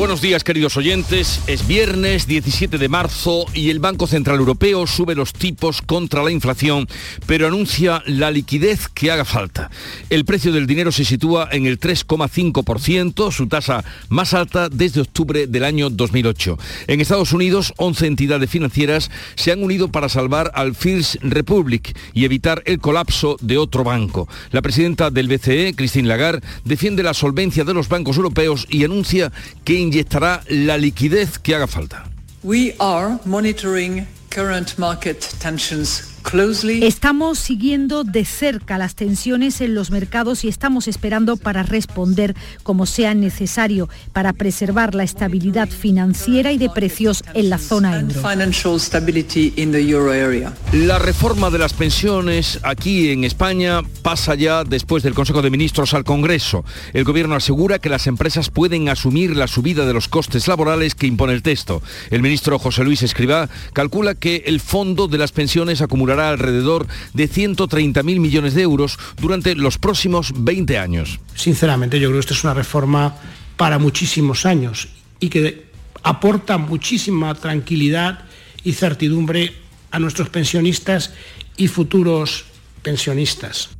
Buenos días queridos oyentes, es viernes 17 de marzo y el Banco Central Europeo sube los tipos contra la inflación, pero anuncia la liquidez que haga falta. El precio del dinero se sitúa en el 3,5%, su tasa más alta desde octubre del año 2008. En Estados Unidos, 11 entidades financieras se han unido para salvar al First Republic y evitar el colapso de otro banco. La presidenta del BCE, Christine Lagarde, defiende la solvencia de los bancos europeos y anuncia que inyectará la liquidez que haga falta. We are monitoring current market tensions Estamos siguiendo de cerca las tensiones en los mercados y estamos esperando para responder como sea necesario para preservar la estabilidad financiera y de precios en la zona euro. La reforma de las pensiones aquí en España pasa ya después del Consejo de Ministros al Congreso. El Gobierno asegura que las empresas pueden asumir la subida de los costes laborales que impone el texto. El ministro José Luis Escribá calcula que el fondo de las pensiones acumula alrededor de 130.000 millones de euros durante los próximos 20 años. Sinceramente, yo creo que esta es una reforma para muchísimos años y que aporta muchísima tranquilidad y certidumbre a nuestros pensionistas y futuros pensionistas.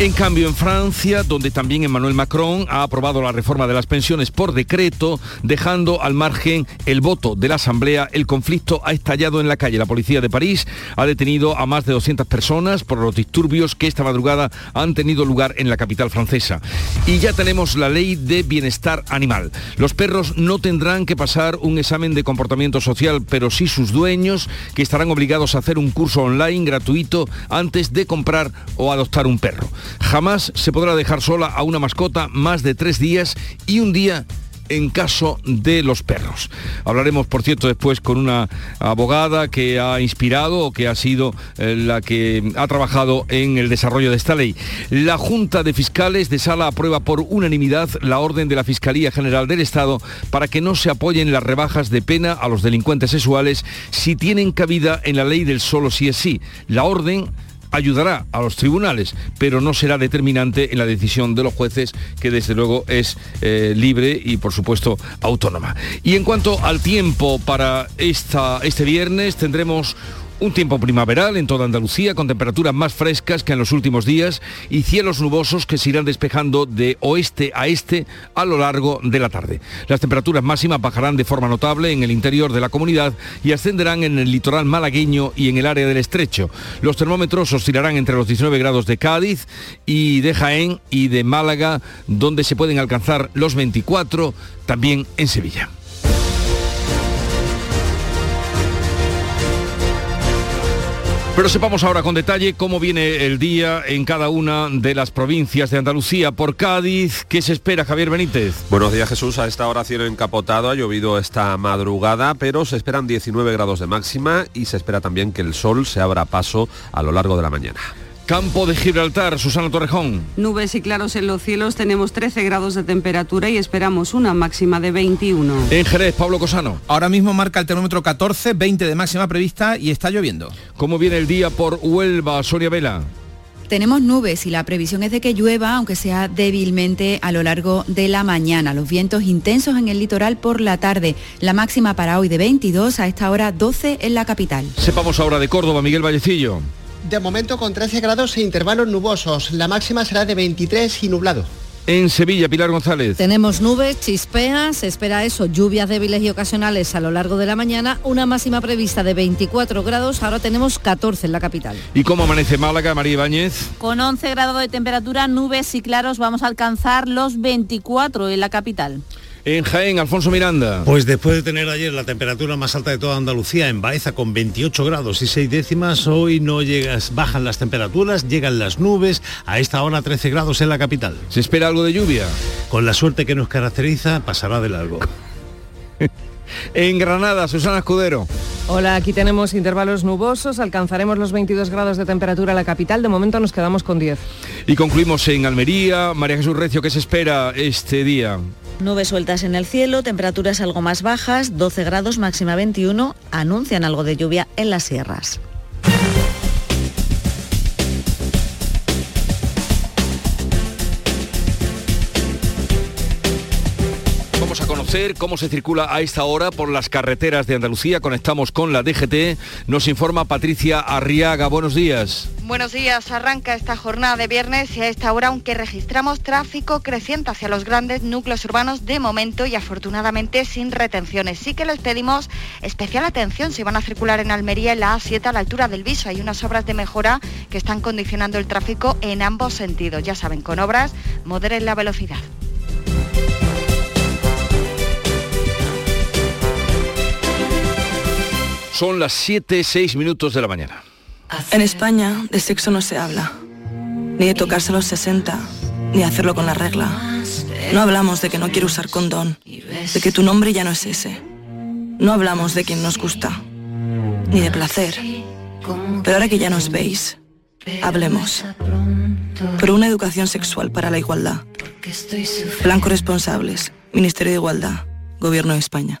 En cambio, en Francia, donde también Emmanuel Macron ha aprobado la reforma de las pensiones por decreto, dejando al margen el voto de la Asamblea, el conflicto ha estallado en la calle. La policía de París ha detenido a más de 200 personas por los disturbios que esta madrugada han tenido lugar en la capital francesa. Y ya tenemos la ley de bienestar animal. Los perros no tendrán que pasar un examen de comportamiento social, pero sí sus dueños, que estarán obligados a hacer un curso online gratuito antes de comprar o adoptar un perro. Jamás se podrá dejar sola a una mascota más de tres días y un día en caso de los perros. Hablaremos, por cierto, después con una abogada que ha inspirado o que ha sido eh, la que ha trabajado en el desarrollo de esta ley. La Junta de Fiscales de Sala aprueba por unanimidad la orden de la Fiscalía General del Estado para que no se apoyen las rebajas de pena a los delincuentes sexuales si tienen cabida en la ley del solo si es sí. La orden ayudará a los tribunales, pero no será determinante en la decisión de los jueces, que desde luego es eh, libre y por supuesto autónoma. Y en cuanto al tiempo para esta, este viernes, tendremos un tiempo primaveral en toda Andalucía con temperaturas más frescas que en los últimos días y cielos nubosos que se irán despejando de oeste a este a lo largo de la tarde. Las temperaturas máximas bajarán de forma notable en el interior de la comunidad y ascenderán en el litoral malagueño y en el área del estrecho. Los termómetros oscilarán entre los 19 grados de Cádiz y de Jaén y de Málaga, donde se pueden alcanzar los 24 también en Sevilla. Pero sepamos ahora con detalle cómo viene el día en cada una de las provincias de Andalucía. Por Cádiz, ¿qué se espera, Javier Benítez? Buenos días, Jesús. A esta hora cielo encapotado, ha llovido esta madrugada, pero se esperan 19 grados de máxima y se espera también que el sol se abra paso a lo largo de la mañana. Campo de Gibraltar, Susana Torrejón. Nubes y claros en los cielos, tenemos 13 grados de temperatura y esperamos una máxima de 21. En Jerez, Pablo Cosano. Ahora mismo marca el termómetro 14, 20 de máxima prevista y está lloviendo. ¿Cómo viene el día por Huelva, Soria Vela? Tenemos nubes y la previsión es de que llueva, aunque sea débilmente a lo largo de la mañana. Los vientos intensos en el litoral por la tarde. La máxima para hoy de 22, a esta hora 12 en la capital. Sepamos ahora de Córdoba, Miguel Vallecillo. De momento con 13 grados e intervalos nubosos. La máxima será de 23 y nublado. En Sevilla, Pilar González. Tenemos nubes, chispeas, se espera eso, lluvias débiles y ocasionales a lo largo de la mañana, una máxima prevista de 24 grados, ahora tenemos 14 en la capital. ¿Y cómo amanece Málaga, María Ibáñez? Con 11 grados de temperatura, nubes y claros, vamos a alcanzar los 24 en la capital. En Jaén, Alfonso Miranda. Pues después de tener ayer la temperatura más alta de toda Andalucía, en Baeza con 28 grados y 6 décimas, hoy no llegas, bajan las temperaturas, llegan las nubes, a esta hora 13 grados en la capital. ¿Se espera algo de lluvia? Con la suerte que nos caracteriza, pasará de largo. en Granada, Susana Escudero. Hola, aquí tenemos intervalos nubosos, alcanzaremos los 22 grados de temperatura en la capital, de momento nos quedamos con 10. Y concluimos en Almería. María Jesús Recio, ¿qué se espera este día? Nubes sueltas en el cielo, temperaturas algo más bajas, 12 grados, máxima 21, anuncian algo de lluvia en las sierras. Cómo se circula a esta hora por las carreteras de Andalucía. Conectamos con la DGT. Nos informa Patricia Arriaga. Buenos días. Buenos días. Arranca esta jornada de viernes y a esta hora, aunque registramos tráfico creciente hacia los grandes núcleos urbanos de momento y afortunadamente sin retenciones. Sí que les pedimos especial atención si van a circular en Almería en la A7 a la altura del Viso. Hay unas obras de mejora que están condicionando el tráfico en ambos sentidos. Ya saben, con obras moderen la velocidad. Son las 7, 6 minutos de la mañana. En España de sexo no se habla, ni de tocarse los 60, ni hacerlo con la regla. No hablamos de que no quiero usar condón, de que tu nombre ya no es ese. No hablamos de quien nos gusta, ni de placer. Pero ahora que ya nos veis, hablemos. Por una educación sexual para la igualdad. Blanco responsables, Ministerio de Igualdad, Gobierno de España.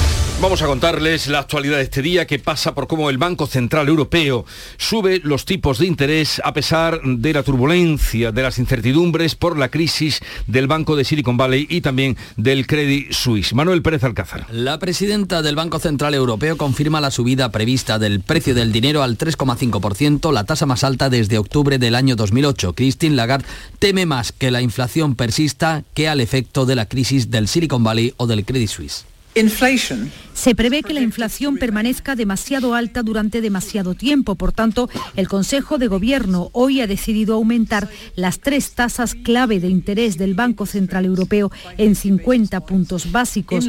Vamos a contarles la actualidad de este día que pasa por cómo el Banco Central Europeo sube los tipos de interés a pesar de la turbulencia, de las incertidumbres por la crisis del Banco de Silicon Valley y también del Credit Suisse. Manuel Pérez Alcázar. La presidenta del Banco Central Europeo confirma la subida prevista del precio del dinero al 3,5%, la tasa más alta desde octubre del año 2008. Christine Lagarde teme más que la inflación persista que al efecto de la crisis del Silicon Valley o del Credit Suisse. Se prevé que la inflación permanezca demasiado alta durante demasiado tiempo. Por tanto, el Consejo de Gobierno hoy ha decidido aumentar las tres tasas clave de interés del Banco Central Europeo en 50 puntos básicos.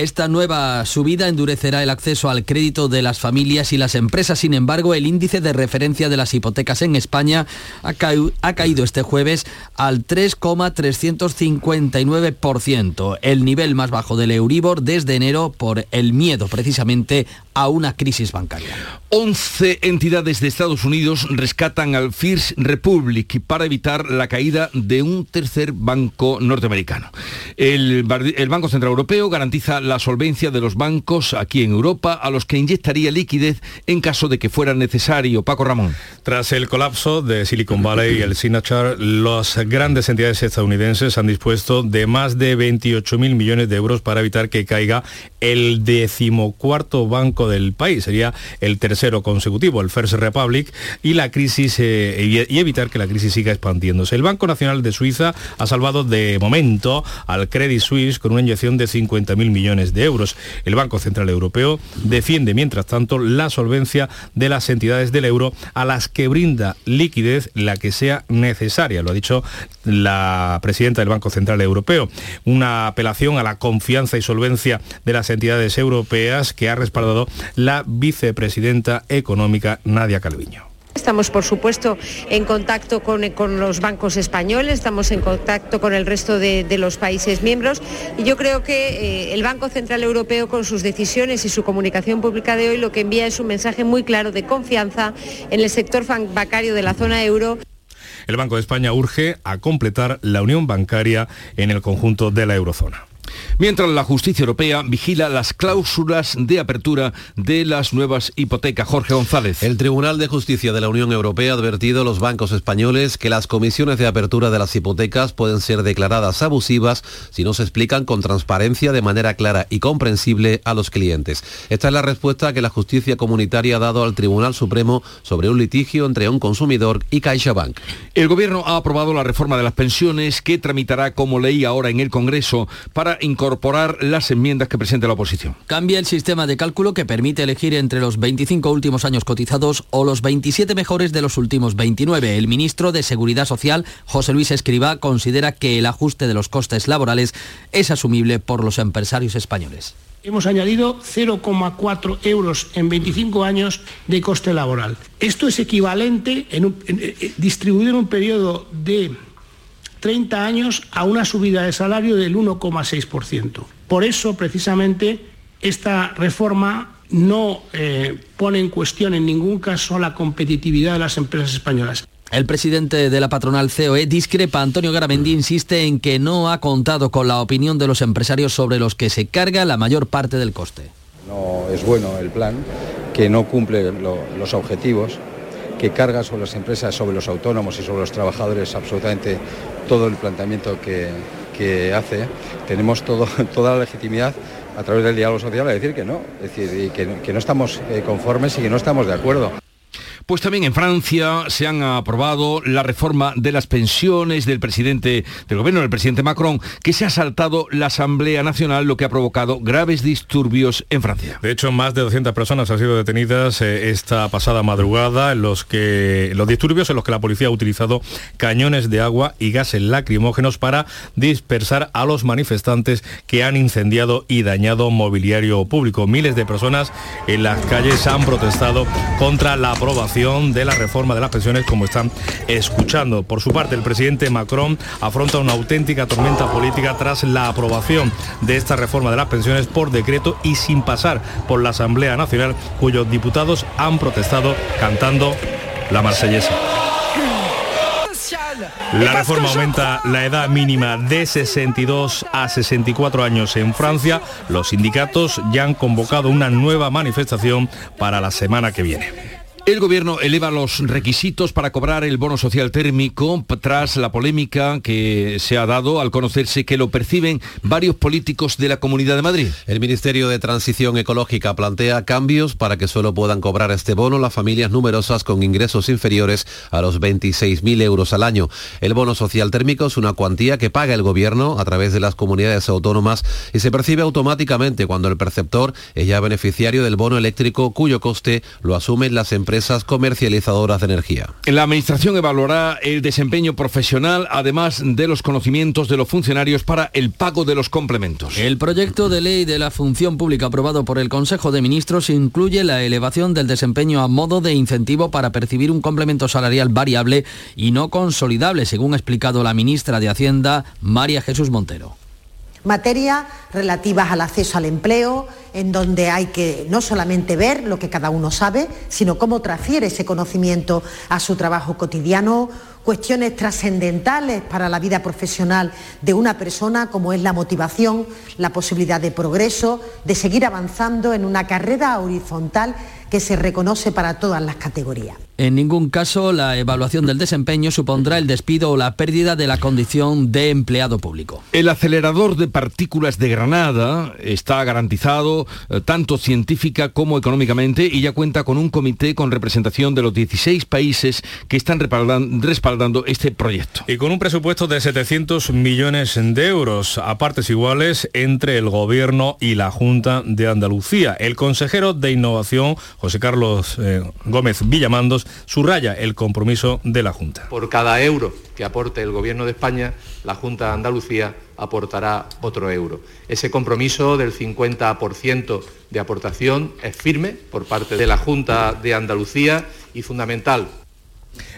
Esta nueva subida endurecerá el acceso al crédito de las familias y las empresas. Sin embargo, el índice de referencia de las hipotecas en España ha, ca ha caído este jueves al 3,359%, el nivel más bajo del Euribor desde enero por el miedo precisamente a una crisis bancaria. 11 entidades de Estados Unidos rescatan al First Republic para evitar la caída de un tercer banco norteamericano. El, el Banco Central Europeo garantiza la solvencia de los bancos aquí en Europa a los que inyectaría liquidez en caso de que fuera necesario. Paco Ramón. Tras el colapso de Silicon Valley y el Signature, las grandes entidades estadounidenses han dispuesto de más de 28 mil millones de euros para evitar que caiga el decimocuarto banco del país. Sería el tercero consecutivo, el First Republic, y la crisis eh, y evitar que la crisis siga expandiéndose. El Banco Nacional de Suiza ha salvado de momento al Credit Suisse con una inyección de 50 mil millones de euros. El Banco Central Europeo defiende, mientras tanto, la solvencia de las entidades del euro a las que brinda liquidez la que sea necesaria. Lo ha dicho la presidenta del Banco Central Europeo. Una apelación a la confianza y solvencia de las entidades europeas que ha respaldado la vicepresidenta económica Nadia Calviño. Estamos, por supuesto, en contacto con, con, los bancos españoles, estamos en contacto con el resto de, de los países miembros y yo creo que eh, el Banco Central Europeo, con sus decisiones y su comunicación pública de hoy, lo que envía es un mensaje muy claro de confianza en el sector bancario de la zona euro. El Banco de España urge a completar la unión bancaria en el conjunto de la eurozona. Mientras la justicia europea vigila las cláusulas de apertura de las nuevas hipotecas. Jorge González. El Tribunal de Justicia de la Unión Europea ha advertido a los bancos españoles que las comisiones de apertura de las hipotecas pueden ser declaradas abusivas si no se explican con transparencia de manera clara y comprensible a los clientes. Esta es la respuesta que la justicia comunitaria ha dado al Tribunal Supremo sobre un litigio entre un consumidor y CaixaBank. El gobierno ha aprobado la reforma de las pensiones que tramitará como ley ahora en el Congreso para incorporar las enmiendas que presente la oposición. Cambia el sistema de cálculo que permite elegir entre los 25 últimos años cotizados o los 27 mejores de los últimos 29. El ministro de Seguridad Social, José Luis Escribá, considera que el ajuste de los costes laborales es asumible por los empresarios españoles. Hemos añadido 0,4 euros en 25 años de coste laboral. Esto es equivalente, en un, en, eh, distribuido en un periodo de 30 años a una subida de salario del 1,6%. Por eso, precisamente, esta reforma no eh, pone en cuestión en ningún caso la competitividad de las empresas españolas. El presidente de la patronal COE discrepa. Antonio Garamendi insiste en que no ha contado con la opinión de los empresarios sobre los que se carga la mayor parte del coste. No es bueno el plan, que no cumple lo, los objetivos, que carga sobre las empresas, sobre los autónomos y sobre los trabajadores absolutamente todo el planteamiento que, que hace. Tenemos toda la legitimidad a través del diálogo social a decir que no, es decir, que no estamos eh, conformes y que no estamos de acuerdo. Pues también en Francia se han aprobado la reforma de las pensiones del presidente del gobierno, del presidente Macron, que se ha saltado la Asamblea Nacional, lo que ha provocado graves disturbios en Francia. De hecho, más de 200 personas han sido detenidas eh, esta pasada madrugada en los que los disturbios en los que la policía ha utilizado cañones de agua y gases lacrimógenos para dispersar a los manifestantes que han incendiado y dañado mobiliario público. Miles de personas en las calles han protestado contra la aprobación de la reforma de las pensiones como están escuchando. Por su parte, el presidente Macron afronta una auténtica tormenta política tras la aprobación de esta reforma de las pensiones por decreto y sin pasar por la Asamblea Nacional, cuyos diputados han protestado cantando la marsellesa. La reforma aumenta la edad mínima de 62 a 64 años en Francia. Los sindicatos ya han convocado una nueva manifestación para la semana que viene. El gobierno eleva los requisitos para cobrar el bono social térmico tras la polémica que se ha dado al conocerse que lo perciben varios políticos de la Comunidad de Madrid. El Ministerio de Transición Ecológica plantea cambios para que solo puedan cobrar este bono las familias numerosas con ingresos inferiores a los 26.000 euros al año. El bono social térmico es una cuantía que paga el gobierno a través de las comunidades autónomas y se percibe automáticamente cuando el perceptor es ya beneficiario del bono eléctrico cuyo coste lo asumen las empresas empresas comercializadoras de energía. La Administración evaluará el desempeño profesional, además de los conocimientos de los funcionarios para el pago de los complementos. El proyecto de ley de la función pública aprobado por el Consejo de Ministros incluye la elevación del desempeño a modo de incentivo para percibir un complemento salarial variable y no consolidable, según ha explicado la ministra de Hacienda, María Jesús Montero materias relativas al acceso al empleo, en donde hay que no solamente ver lo que cada uno sabe, sino cómo transfiere ese conocimiento a su trabajo cotidiano, cuestiones trascendentales para la vida profesional de una persona, como es la motivación, la posibilidad de progreso, de seguir avanzando en una carrera horizontal que se reconoce para todas las categorías. En ningún caso la evaluación del desempeño supondrá el despido o la pérdida de la condición de empleado público. El acelerador de partículas de Granada está garantizado eh, tanto científica como económicamente y ya cuenta con un comité con representación de los 16 países que están respaldando este proyecto. Y con un presupuesto de 700 millones de euros a partes iguales entre el Gobierno y la Junta de Andalucía. El consejero de Innovación, José Carlos eh, Gómez Villamandos, subraya el compromiso de la Junta. Por cada euro que aporte el Gobierno de España, la Junta de Andalucía aportará otro euro. Ese compromiso del 50% de aportación es firme por parte de la Junta de Andalucía y fundamental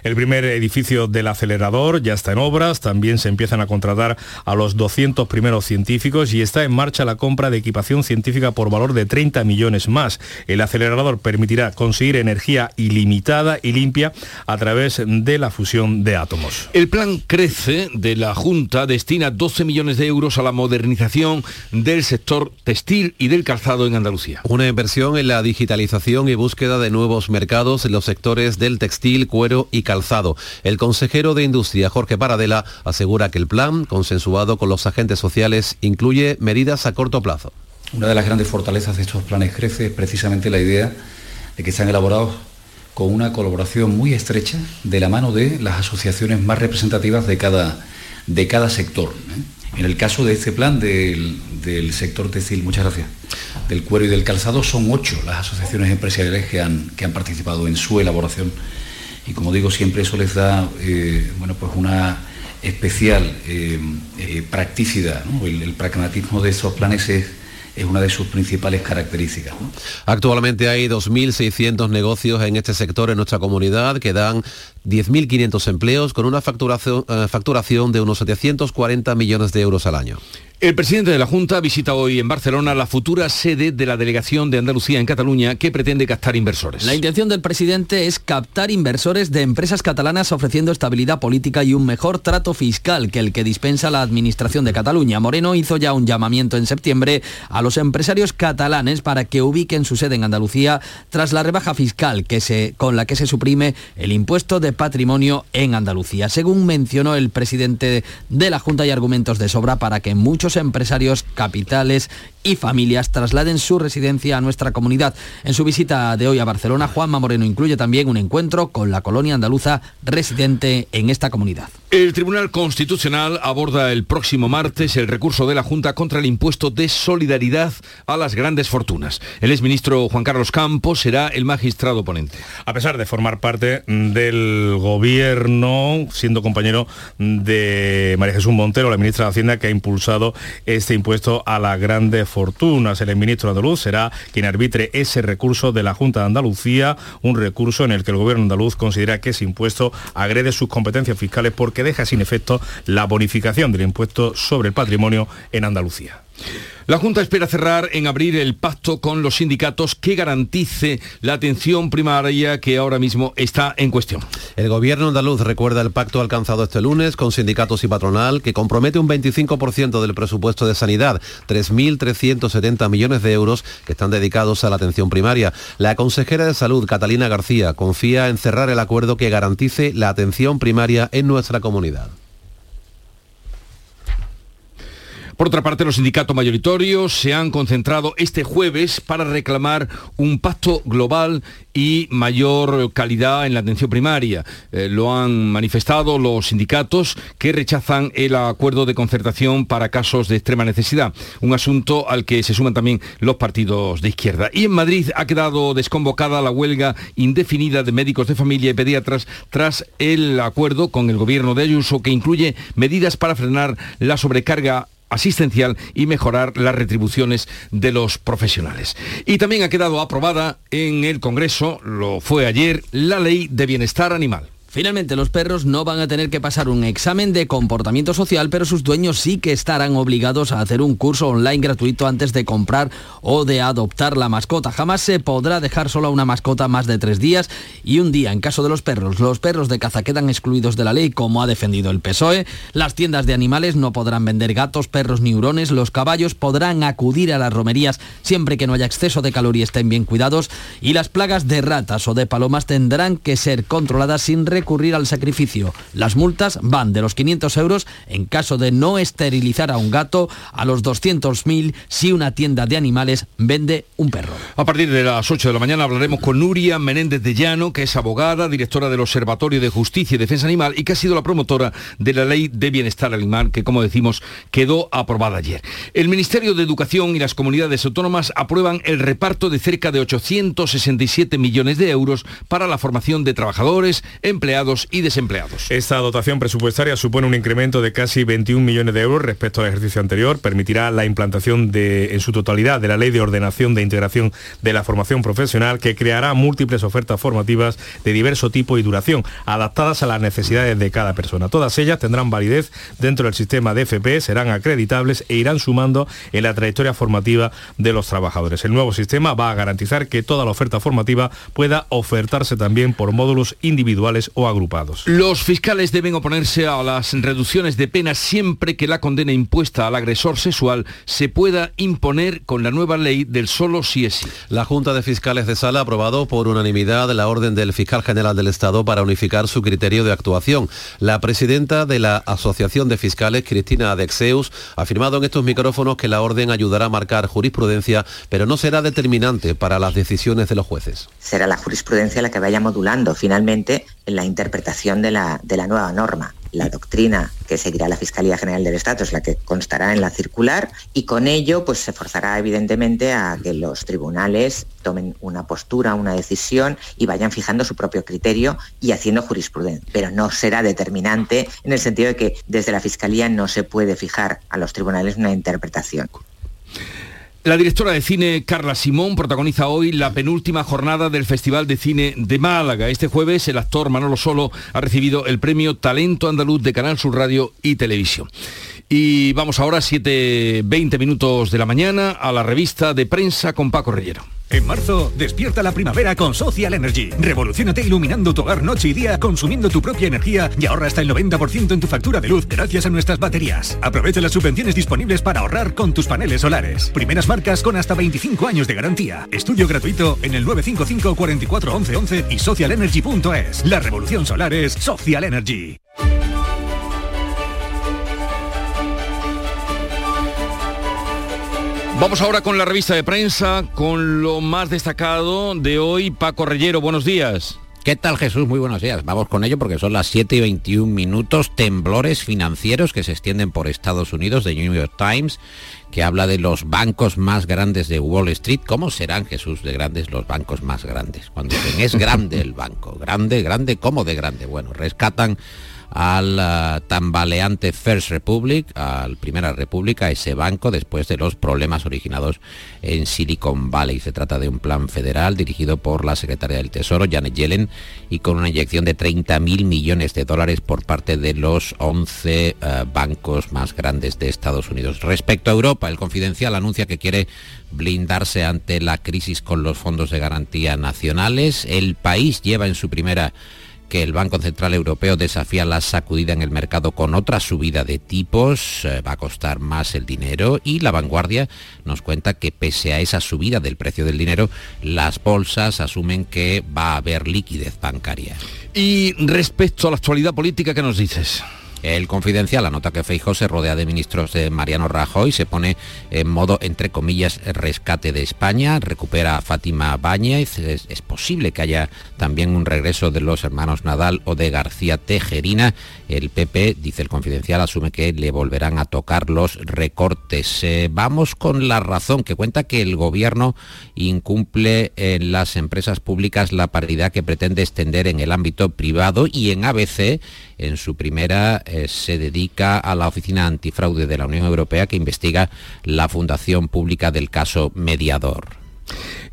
El primer edificio del acelerador ya está en obras, también se empiezan a contratar a los 200 primeros científicos y está en marcha la compra de equipación científica por valor de 30 millones más. El acelerador permitirá conseguir energía ilimitada y limpia a través de la fusión de átomos. El plan Crece de la Junta destina 12 millones de euros a la modernización del sector textil y del calzado en Andalucía. Una inversión en la digitalización y búsqueda de nuevos mercados en los sectores del textil, cuero y calzado. El consejero de Industria, Jorge Paradela, asegura que el plan, consensuado con los agentes sociales, incluye medidas a corto plazo. Una de las grandes fortalezas de estos planes Crece es precisamente la idea de que están elaborados con una colaboración muy estrecha de la mano de las asociaciones más representativas de cada, de cada sector. ¿eh? En el caso de este plan del, del, sector textil, muchas gracias, del cuero y del calzado, son ocho las asociaciones empresariales que han, que han participado en su elaboración. Y como digo, siempre eso les da eh, bueno, pues una especial eh, eh, practicidad. El, pragmatismo de estos planes es es una de sus principales características. Actualmente hay 2.600 negocios en este sector en nuestra comunidad que dan 10.500 empleos con una facturación, facturación de unos 740 millones de euros al año. El presidente de la Junta visita hoy en Barcelona la futura sede de la delegación de Andalucía en Cataluña que pretende captar inversores. La intención del presidente es captar inversores de empresas catalanas ofreciendo estabilidad política y un mejor trato fiscal que el que dispensa la Administración de Cataluña. Moreno hizo ya un llamamiento en septiembre a los empresarios catalanes para que ubiquen su sede en Andalucía tras la rebaja fiscal que se, con la que se suprime el impuesto de patrimonio en Andalucía. Según mencionó el presidente de la Junta, hay argumentos de sobra para que muchos empresarios, capitales y familias trasladen su residencia a nuestra comunidad. En su visita de hoy a Barcelona, Juanma Moreno incluye también un encuentro con la colonia andaluza residente en esta comunidad. El Tribunal Constitucional aborda el próximo martes el recurso de la Junta contra el impuesto de solidaridad a las grandes fortunas. El exministro Juan Carlos Campos será el magistrado ponente. A pesar de formar parte del gobierno, siendo compañero de María Jesús Montero, la ministra de Hacienda, que ha impulsado este impuesto a las grandes fortunas. El ministro andaluz será quien arbitre ese recurso de la Junta de Andalucía, un recurso en el que el gobierno andaluz considera que ese impuesto agrede sus competencias fiscales porque deja sin efecto la bonificación del impuesto sobre el patrimonio en Andalucía. La Junta espera cerrar en abril el pacto con los sindicatos que garantice la atención primaria que ahora mismo está en cuestión. El gobierno andaluz recuerda el pacto alcanzado este lunes con sindicatos y patronal que compromete un 25% del presupuesto de sanidad, 3.370 millones de euros que están dedicados a la atención primaria. La consejera de salud, Catalina García, confía en cerrar el acuerdo que garantice la atención primaria en nuestra comunidad. Por otra parte, los sindicatos mayoritarios se han concentrado este jueves para reclamar un pacto global y mayor calidad en la atención primaria. Eh, lo han manifestado los sindicatos que rechazan el acuerdo de concertación para casos de extrema necesidad, un asunto al que se suman también los partidos de izquierda. Y en Madrid ha quedado desconvocada la huelga indefinida de médicos de familia y pediatras tras el acuerdo con el gobierno de Ayuso que incluye medidas para frenar la sobrecarga asistencial y mejorar las retribuciones de los profesionales. Y también ha quedado aprobada en el Congreso, lo fue ayer, la ley de bienestar animal. Finalmente, los perros no van a tener que pasar un examen de comportamiento social, pero sus dueños sí que estarán obligados a hacer un curso online gratuito antes de comprar o de adoptar la mascota. Jamás se podrá dejar sola una mascota más de tres días y un día en caso de los perros. Los perros de caza quedan excluidos de la ley, como ha defendido el PSOE. Las tiendas de animales no podrán vender gatos, perros ni hurones. Los caballos podrán acudir a las romerías siempre que no haya exceso de calor y estén bien cuidados. Y las plagas de ratas o de palomas tendrán que ser controladas sin recurrir al sacrificio. Las multas van de los 500 euros en caso de no esterilizar a un gato a los 200.000 si una tienda de animales vende un perro. A partir de las 8 de la mañana hablaremos con Nuria Menéndez de Llano, que es abogada, directora del Observatorio de Justicia y Defensa Animal y que ha sido la promotora de la Ley de Bienestar Animal, que como decimos quedó aprobada ayer. El Ministerio de Educación y las comunidades autónomas aprueban el reparto de cerca de 867 millones de euros para la formación de trabajadores, empleados y desempleados. Esta dotación presupuestaria supone un incremento de casi 21 millones de euros respecto al ejercicio anterior. Permitirá la implantación de, en su totalidad de la Ley de Ordenación de Integración de la Formación Profesional que creará múltiples ofertas formativas de diverso tipo y duración, adaptadas a las necesidades de cada persona. Todas ellas tendrán validez dentro del sistema de FP, serán acreditables e irán sumando en la trayectoria formativa de los trabajadores. El nuevo sistema va a garantizar que toda la oferta formativa pueda ofertarse también por módulos individuales o agrupados. Los fiscales deben oponerse a las reducciones de pena siempre que la condena impuesta al agresor sexual se pueda imponer con la nueva ley del solo si es sí. La Junta de Fiscales de Sala ha aprobado por unanimidad la orden del fiscal general del Estado para unificar su criterio de actuación. La presidenta de la Asociación de Fiscales, Cristina Adexeus, ha afirmado en estos micrófonos que la orden ayudará a marcar jurisprudencia, pero no será determinante para las decisiones de los jueces. Será la jurisprudencia la que vaya modulando finalmente en la interpretación de la, de la nueva norma. La doctrina que seguirá la Fiscalía General del Estado es la que constará en la circular y con ello pues, se forzará evidentemente a que los tribunales tomen una postura, una decisión y vayan fijando su propio criterio y haciendo jurisprudencia. Pero no será determinante en el sentido de que desde la Fiscalía no se puede fijar a los tribunales una interpretación. La directora de cine Carla Simón protagoniza hoy la penúltima jornada del Festival de Cine de Málaga. Este jueves el actor Manolo Solo ha recibido el premio Talento Andaluz de Canal Sur Radio y Televisión. Y vamos ahora, 7.20 minutos de la mañana, a la revista de prensa con Paco Rellero. En marzo, despierta la primavera con Social Energy. Revolucionate iluminando tu hogar noche y día, consumiendo tu propia energía y ahorra hasta el 90% en tu factura de luz gracias a nuestras baterías. Aprovecha las subvenciones disponibles para ahorrar con tus paneles solares. Primeras marcas con hasta 25 años de garantía. Estudio gratuito en el 955 44 11 11 y socialenergy.es. La revolución solar es Social Energy. Vamos ahora con la revista de prensa, con lo más destacado de hoy. Paco Rellero, buenos días. ¿Qué tal Jesús? Muy buenos días. Vamos con ello porque son las 7 y 21 minutos. Temblores financieros que se extienden por Estados Unidos de New York Times, que habla de los bancos más grandes de Wall Street. ¿Cómo serán, Jesús, de grandes los bancos más grandes? Cuando dicen es grande el banco, grande, grande, ¿cómo de grande? Bueno, rescatan al uh, tambaleante First Republic, al Primera República, ese banco, después de los problemas originados en Silicon Valley. Se trata de un plan federal dirigido por la secretaria del Tesoro, Janet Yellen, y con una inyección de 30.000 millones de dólares por parte de los 11 uh, bancos más grandes de Estados Unidos. Respecto a Europa, el Confidencial anuncia que quiere blindarse ante la crisis con los fondos de garantía nacionales. El país lleva en su primera que el Banco Central Europeo desafía la sacudida en el mercado con otra subida de tipos, eh, va a costar más el dinero y la vanguardia nos cuenta que pese a esa subida del precio del dinero, las bolsas asumen que va a haber liquidez bancaria. Y respecto a la actualidad política, ¿qué nos dices? El confidencial anota que Feijóo se rodea de ministros de Mariano Rajoy, se pone en modo, entre comillas, rescate de España, recupera a Fátima Báñez, es, posible que haya también un regreso de los hermanos Nadal o de García Tejerina. El PP, dice el confidencial, asume que le volverán a tocar los recortes. Eh, vamos con la razón que cuenta que el gobierno incumple en las empresas públicas la paridad que pretende extender en el ámbito privado y en ABC en su primera eh, se dedica a la Oficina Antifraude de la Unión Europea que investiga la fundación pública del caso Mediador.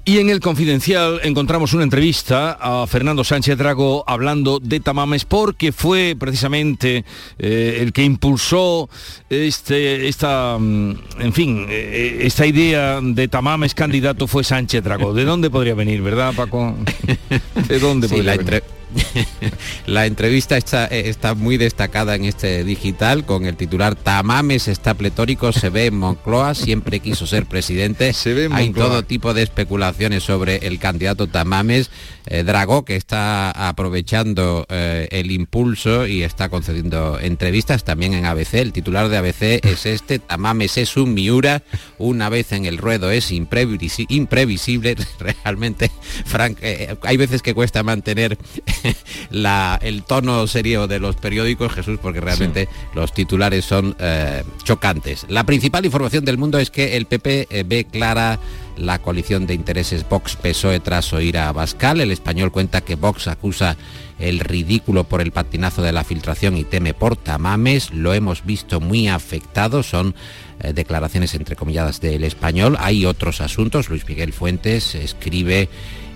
Y en el Confidencial encontramos una entrevista a Fernando Sánchez Drago hablando de Tamames porque fue precisamente eh, el que impulsó este, esta, en fin, eh, esta idea de Tamames candidato fue Sánchez Drago. ¿De dónde podría venir, verdad, Paco? ¿De dónde sí, podría la venir? la entrevista está, está, muy destacada en este digital con el titular Tamames está pletórico, se ve en Moncloa, siempre quiso ser presidente. Se ve en Hay todo tipo de especulaciones sobre el candidato Tamames. Eh, Dragó, que está aprovechando eh, el impulso y está concediendo entrevistas también en ABC. El titular de ABC es este, Tamames es un Miura, una vez en el ruedo es imprevisi- imprevisible. Realmente, Frank, eh, hay veces que cuesta mantener el tono serio de los periódicos, Jesús, porque realmente los titulares son eh, chocantes. La principal información del mundo es que el PP ve clara la coalición de intereses Vox-PSOE tras oír a Bascal. El español cuenta que Vox acusa el ridículo por el patinazo de la filtración y teme por tamames. Lo hemos visto muy afectado. Son eh, declaraciones entrecomilladas del español. Hay otros asuntos. Luis Miguel Fuentes escribe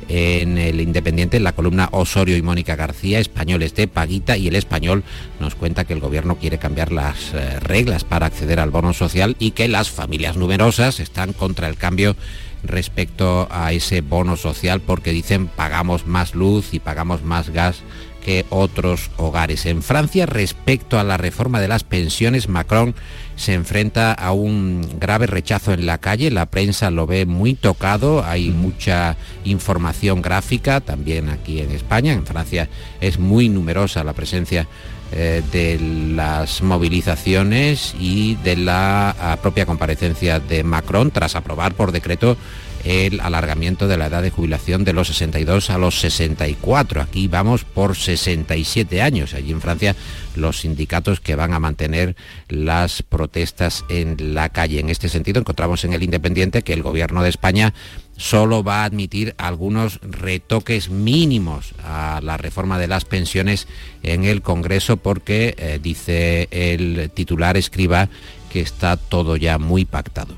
en el Independiente, en la columna Osorio y Mónica García, españoles de Paguita, y el español nos cuenta que el gobierno quiere cambiar las eh, reglas para acceder al bono social y que las familias numerosas están contra el cambio respecto a ese bono social porque dicen pagamos más luz y pagamos más gas que otros hogares. En Francia, respecto a la reforma de las pensiones, Macron se enfrenta a un grave rechazo en la calle, la prensa lo ve muy tocado, hay mucha información gráfica, también aquí en España, en Francia es muy numerosa la presencia eh, de las movilizaciones y de la ah, propia comparecencia de Macron tras aprobar por decreto el alargamiento de la edad de jubilación de los 62 a los 64. Aquí vamos por 67 años. Allí en Francia los sindicatos que van a mantener las protestas en la calle. En este sentido encontramos en el Independiente que el Gobierno de España solo va a admitir algunos retoques mínimos a la reforma de las pensiones en el Congreso porque, eh, dice el titular escriba, que está todo ya muy pactado.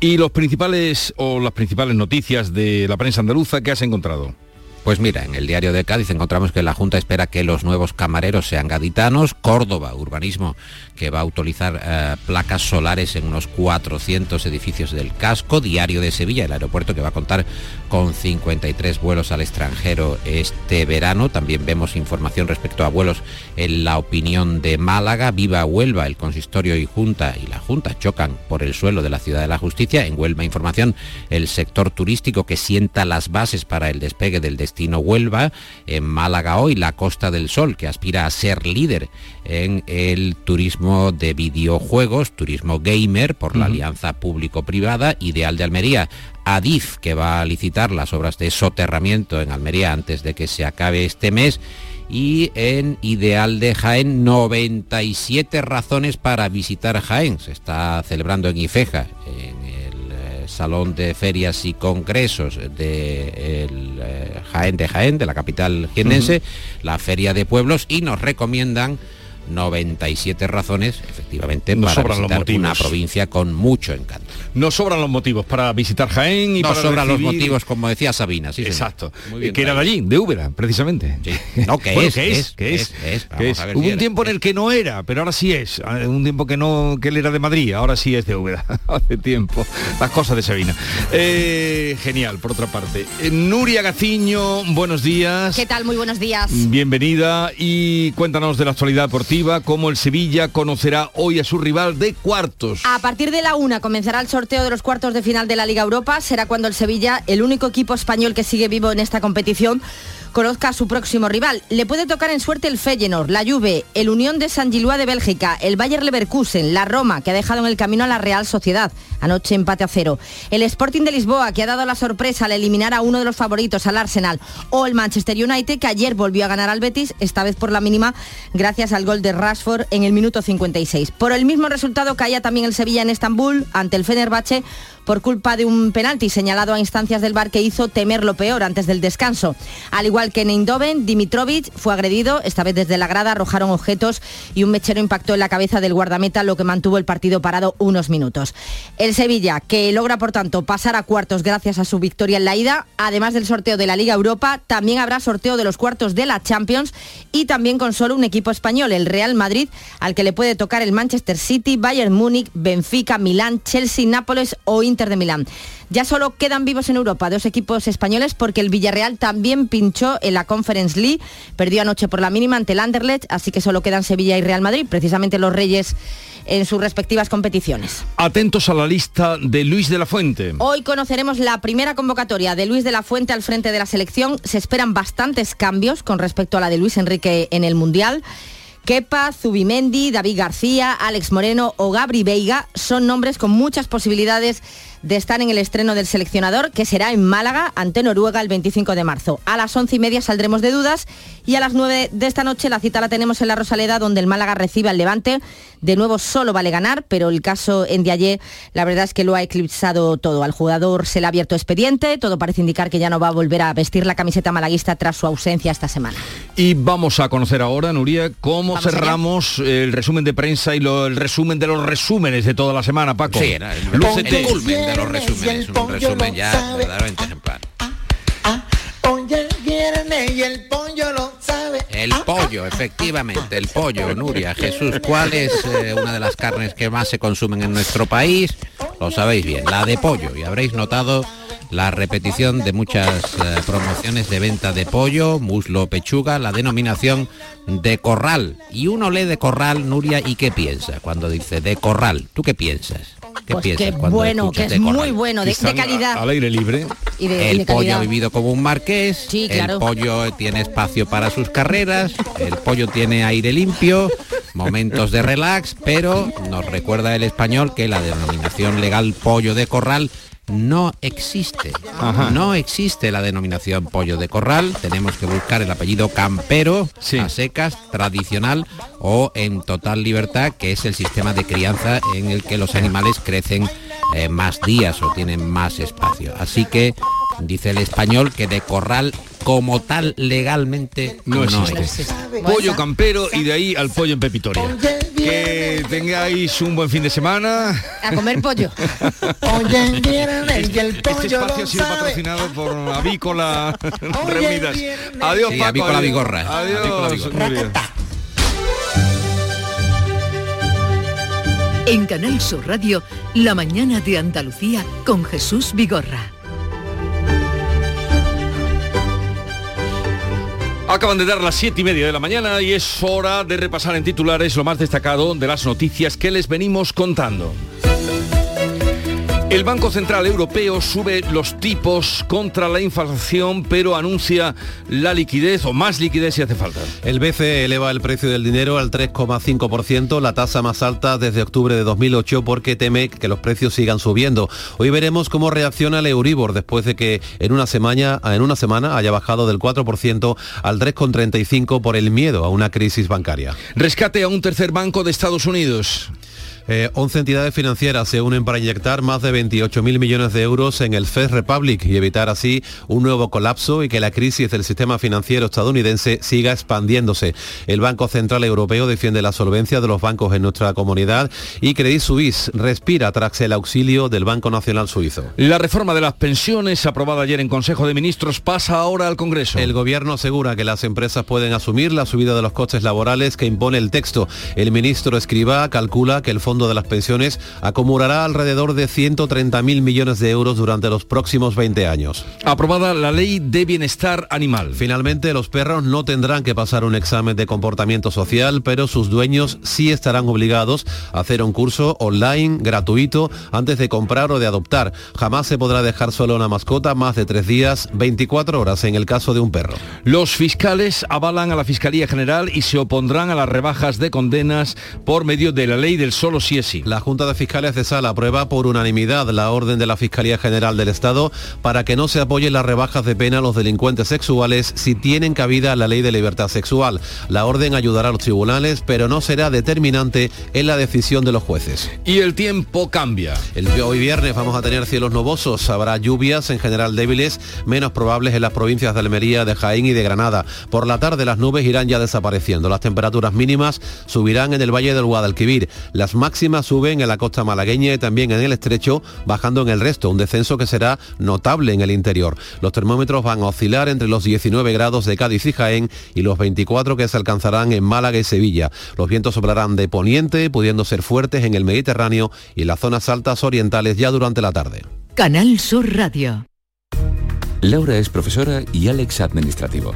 Y los principales o las principales noticias de la prensa andaluza que has encontrado. Pues mira, en el diario de Cádiz encontramos que la Junta espera que los nuevos camareros sean gaditanos. Córdoba, urbanismo, que va a utilizar eh, placas solares en unos 400 edificios del casco. Diario de Sevilla, el aeropuerto que va a contar con 53 vuelos al extranjero este verano. También vemos información respecto a vuelos en la opinión de Málaga. Viva Huelva, el consistorio y Junta y la Junta chocan por el suelo de la Ciudad de la Justicia. En Huelva información, el sector turístico que sienta las bases para el despegue del destino destino Huelva, en Málaga hoy, la Costa del Sol, que aspira a ser líder en el turismo de videojuegos, turismo gamer por la alianza público-privada, Ideal de Almería, Adif, que va a licitar las obras de soterramiento en Almería antes de que se acabe este mes, y en Ideal de Jaén 97 razones para visitar Jaén. Se está celebrando en Ifeja, en Salón de Ferias y Congresos de eh, Jaén de Jaén, de la capital jienense, la Feria de Pueblos, y nos recomiendan 97 razones, efectivamente, para visitar una provincia con mucho encanto. No sobran los motivos para visitar Jaén y no sobran los motivos, como decía Sabina, sí. Exacto. que era de allí, de Úbeda, precisamente. No, que es, que es, que es, Hubo un tiempo en el que no era, pero ahora sí es. Ah, un tiempo que no, que él era de Madrid, ahora sí es de Úbeda. Hace tiempo. Las cosas de Sabina. Eh, genial, por otra parte. Eh, Nuria Gaciño, buenos días. ¿Qué tal? Muy buenos días. Bienvenida y cuéntanos de la actualidad por ti como el Sevilla conocerá hoy a su rival de cuartos. A partir de la una comenzará el sorteo de los cuartos de final de la Liga Europa. Será cuando el Sevilla, el único equipo español que sigue vivo en esta competición, conozca a su próximo rival. Le puede tocar en suerte el Feyenoord, la Juve, el Unión de San Gilua de Bélgica, el Bayer Leverkusen, la Roma, que ha dejado en el camino a la Real Sociedad. Anoche empate a cero. El Sporting de Lisboa, que ha dado la sorpresa al eliminar a uno de los favoritos, al Arsenal. O el Manchester United, que ayer volvió a ganar al Betis, esta vez por la mínima, gracias al gol de Rashford en el minuto 56. Por el mismo resultado caía también el Sevilla en Estambul ante el Fenerbahce por culpa de un penalti señalado a instancias del bar que hizo temer lo peor antes del descanso. Al igual que en Eindhoven, Dimitrovic fue agredido, esta vez desde la grada arrojaron objetos y un mechero impactó en la cabeza del guardameta, lo que mantuvo el partido parado unos minutos. El Sevilla, que logra por tanto pasar a cuartos gracias a su victoria en la ida, además del sorteo de la Liga Europa, también habrá sorteo de los cuartos de la Champions y también con solo un equipo español, el Real Madrid, al que le puede tocar el Manchester City, Bayern Múnich, Benfica, Milán, Chelsea, Nápoles o Inter Inter de Milán. Ya solo quedan vivos en Europa dos equipos españoles porque el Villarreal también pinchó en la Conference League, perdió anoche por la mínima ante el Anderlecht, así que solo quedan Sevilla y Real Madrid, precisamente los Reyes en sus respectivas competiciones. Atentos a la lista de Luis de la Fuente. Hoy conoceremos la primera convocatoria de Luis de la Fuente al frente de la selección. Se esperan bastantes cambios con respecto a la de Luis Enrique en el Mundial. Kepa, Zubimendi, David García, Alex Moreno o Gabri Veiga son nombres con muchas posibilidades de estar en el estreno del seleccionador, que será en Málaga ante Noruega el 25 de marzo. A las once y media saldremos de dudas y a las 9 de esta noche la cita la tenemos en la Rosaleda, donde el Málaga recibe al Levante. De nuevo solo vale ganar, pero el caso en Diallé, la verdad es que lo ha eclipsado todo. Al jugador se le ha abierto expediente, todo parece indicar que ya no va a volver a vestir la camiseta malaguista tras su ausencia esta semana. Y vamos a conocer ahora, Nuria, cómo cerramos el resumen de prensa y el resumen de los resúmenes de toda la semana, Paco. Sí, era el, el culmen de los resúmenes, un resumen ya verdaderamente ejemplar. el pollo lo sabe. El pollo, efectivamente, el pollo, Nuria. Jesús, ¿cuál es eh, una de las carnes que más se consumen en nuestro país? Lo sabéis bien, la de pollo. Y habréis notado la repetición de muchas eh, promociones de venta de pollo, muslo, pechuga, la denominación de corral. Y uno lee de corral, Nuria, ¿y qué piensa cuando dice de corral? ¿Tú qué piensas? ¿Qué pues que bueno, que es muy bueno, de, calidad. Al aire libre. el pollo ha vivido como un marqués, el pollo tiene espacio para sus carreras, el pollo tiene aire limpio, momentos de relax, pero nos recuerda el español que la denominación legal pollo de corral no existe. No existe la denominación pollo de corral. Tenemos que buscar el apellido campero, a secas, tradicional o en total libertad, que es el sistema de crianza en el que los animales crecen eh, más días o tienen más espacio. Así que dice el español que de corral como tal legalmente no, existe. Pollo campero y de ahí al pollo en pepitoria. Que tengáis un buen fin de semana. A comer pollo. este, espacio ha sido patrocinado por Avícola Reunidas. Adiós, sí, Avícola Vigorra. Adiós, En Canal Sur Radio, La mañana de Andalucía con Jesús Vigorra. Acaban de dar las siete y media de la mañana y es hora de repasar en titulares lo más destacado de las noticias que les venimos contando. El Banco Central Europeo sube los tipos contra la inflación, pero anuncia la liquidez o más liquidez si hace falta. El BCE eleva el precio del dinero al 3,5%, la tasa más alta desde octubre de 2008 porque teme que los precios sigan subiendo. Hoy veremos cómo reacciona el Euribor después de que en una semana, en una semana haya bajado del 4% al 3,35% por el miedo a una crisis bancaria. Rescate a un tercer banco de Estados Unidos. 11 eh, entidades financieras se unen para inyectar más de 28.000 millones de euros en el First Republic y evitar así un nuevo colapso y que la crisis del sistema financiero estadounidense siga expandiéndose. El Banco Central Europeo defiende la solvencia de los bancos en nuestra comunidad y Credit Suisse respira tras el auxilio del Banco Nacional Suizo. La reforma de las pensiones aprobada ayer en Consejo de Ministros pasa ahora al Congreso. El Gobierno asegura que las empresas pueden asumir la subida de los costes laborales que impone el texto. El ministro Escribá calcula que el Fondo de las Pensiones acumulará alrededor de 130.000 millones de euros durante los próximos 20 años. Aprobada la ley de bienestar animal. Finalmente, los perros no tendrán que pasar un examen de comportamiento social, pero sus dueños sí estarán obligados a hacer un curso online gratuito antes de comprar o de adoptar. Jamás se podrá dejar solo una mascota más de tres días, 24 horas en el caso de un perro. Los fiscales avalan a la Fiscalía General y se opondrán a las rebajas de condenas por medio de la ley del solo sí es sí. La Junta de Fiscales de Sala aprueba por unanimidad la orden de la Fiscalía General del Estado para que no se apoyen las rebajas de pena a los delincuentes sexuales si tienen cabida la ley de libertad sexual. La orden ayudará a los tribunales, pero no será determinante en la decisión de los jueces. Y el tiempo cambia. El, hoy viernes vamos a tener cielos nubosos, habrá lluvias en general débiles, menos probables en las provincias de Almería, de Jaén y de Granada. Por la tarde las nubes irán ya desapareciendo. Las temperaturas mínimas subirán en el Valle del Guadalquivir. Las máximas suben en la costa malagueña y también en el estrecho, bajando en el resto, un descenso que será notable en el interior. Los termómetros van a oscilar entre los 19 grados de Cádiz y Jaén y los 24 que se alcanzarán en Málaga y Sevilla. Los vientos soplarán de poniente, pudiendo ser fuertes en el Mediterráneo y en las zonas altas orientales ya durante la tarde. Canal Sur Radio. Laura es profesora y Alex administrativo.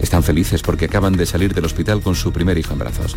Están felices porque acaban de salir del hospital con su primer hijo en brazos.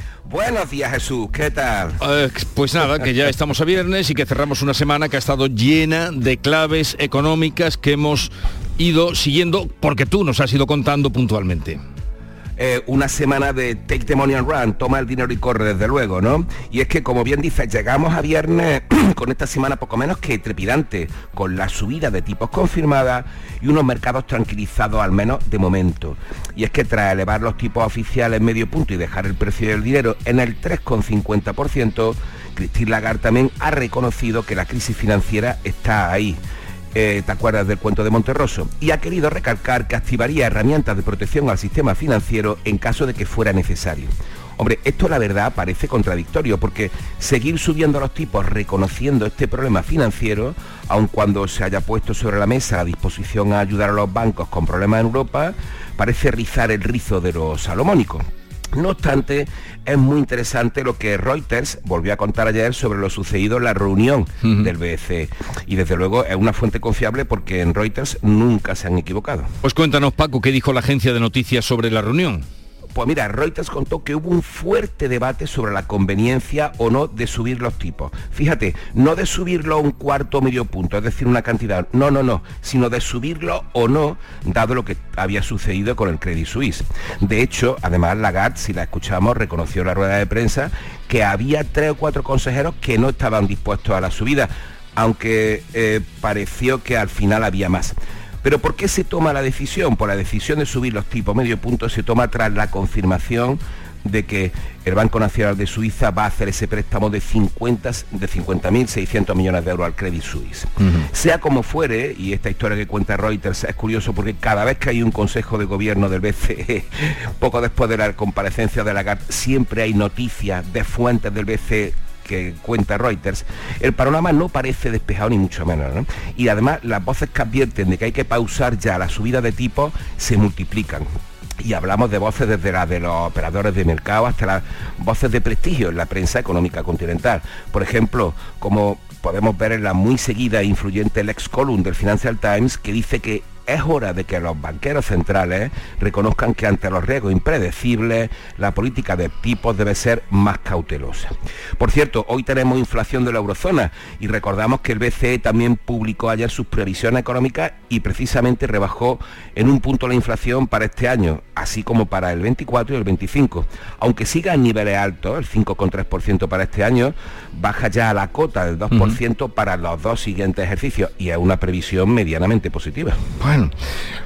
Buenos días Jesús, ¿qué tal? Eh, pues nada, que ya estamos a viernes y que cerramos una semana que ha estado llena de claves económicas que hemos ido siguiendo porque tú nos has ido contando puntualmente. Eh, una semana de take the money and run, toma el dinero y corre desde luego, ¿no? Y es que como bien dices, llegamos a viernes con esta semana poco menos que trepidante, con la subida de tipos confirmada y unos mercados tranquilizados al menos de momento. Y es que tras elevar los tipos oficiales medio punto y dejar el precio del dinero en el 3,50%, Christine Lagarde también ha reconocido que la crisis financiera está ahí eh, ¿te acuerdas del cuento de Monterroso? Y ha querido recalcar que activaría herramientas de protección al sistema financiero en caso de que fuera necesario. Hombre, esto la verdad parece contradictorio porque seguir subiendo los tipos reconociendo este problema financiero, aun cuando se haya puesto sobre la mesa a disposición a ayudar a los bancos con problemas en Europa, parece rizar el rizo de los salomónicos. No obstante, es muy interesante lo que Reuters volvió a contar ayer sobre lo sucedido en la reunión del BCE. Y desde luego es una fuente confiable porque en Reuters nunca se han equivocado. Pues cuéntanos, Paco, ¿qué dijo la agencia de noticias sobre la reunión? Pues mira, Reuters contó que hubo un fuerte debate sobre la conveniencia o no de subir los tipos. Fíjate, no de subirlo un cuarto o medio punto, es decir, una cantidad, no, no, no, sino de subirlo o no, dado lo que había sucedido con el Credit Suisse. De hecho, además Lagarde, si la escuchamos, reconoció en la rueda de prensa que había tres o cuatro consejeros que no estaban dispuestos a la subida, aunque eh, pareció que al final había más. Pero ¿por qué se toma la decisión? Por la decisión de subir los tipos medio punto se toma tras la confirmación de que el Banco Nacional de Suiza va a hacer ese préstamo de 50 de 50.600 millones de euros al Credit Suisse. Sea como fuere, y esta historia que cuenta Reuters es curioso porque cada vez que hay un consejo de gobierno del BCE, poco después de la comparecencia de Lagarde, siempre hay noticias de fuentes del BCE que cuenta Reuters, el panorama no parece despejado ni mucho menos. Y además las voces que advierten de que hay que pausar ya la subida de tipos se multiplican y hablamos de voces desde las de los operadores de mercado hasta las voces de prestigio en la prensa económica continental. Por ejemplo, como podemos ver en la muy seguida e influyente Lex Column del Financial Times, que dice que es hora de que los banqueros centrales reconozcan que ante los riesgos impredecibles la política de tipos debe ser más cautelosa. Por cierto, hoy tenemos inflación de la eurozona y recordamos que el BCE también publicó ayer sus previsiones económicas y precisamente rebajó en un punto la inflación para este año, así como para el 24 y el 25. Aunque siga en niveles altos, el 5,3% para este año, baja ya a la cota del 2% para los dos siguientes ejercicios y es una previsión medianamente positiva. Bueno,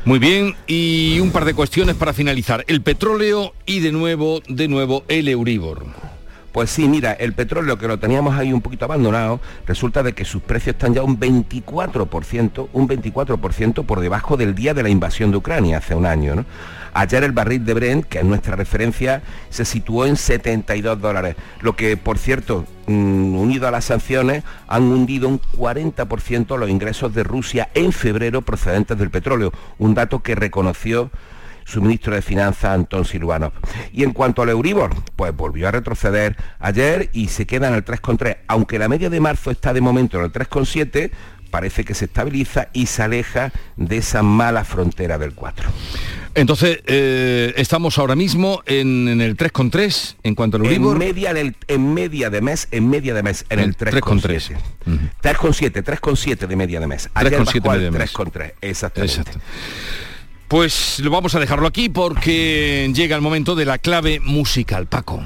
muy bien. Y un par de cuestiones para finalizar. El petróleo y de nuevo, de nuevo, el Euribor. Pues sí, mira, el petróleo que lo teníamos ahí un poquito abandonado, resulta de que sus precios están ya un 24%, un 24% por debajo del día de la invasión de Ucrania hace un año. Ayer el barril de Brent, que es nuestra referencia, se situó en 72 dólares, lo que, por cierto, mm, unido a las sanciones, han hundido un 40% los ingresos de Rusia en febrero procedentes del petróleo, un dato que reconoció su ministro de Finanzas, Antón Silvanov. Y en cuanto al Euribor, pues volvió a retroceder ayer y se queda en el 3,3. Aunque la media de marzo está de momento en el 3,7, parece que se estabiliza y se aleja de esa mala frontera del 4. Entonces, eh, estamos ahora mismo en, el 3,3 en cuanto al Euribor. En media, en media de mes, en media de mes, en el 3,3. 3,7, 3,7 de media de mes. 3,7 de mes. 3,3, exactamente. Exacto. Pues lo vamos a dejarlo aquí porque llega el momento de la clave musical, Paco.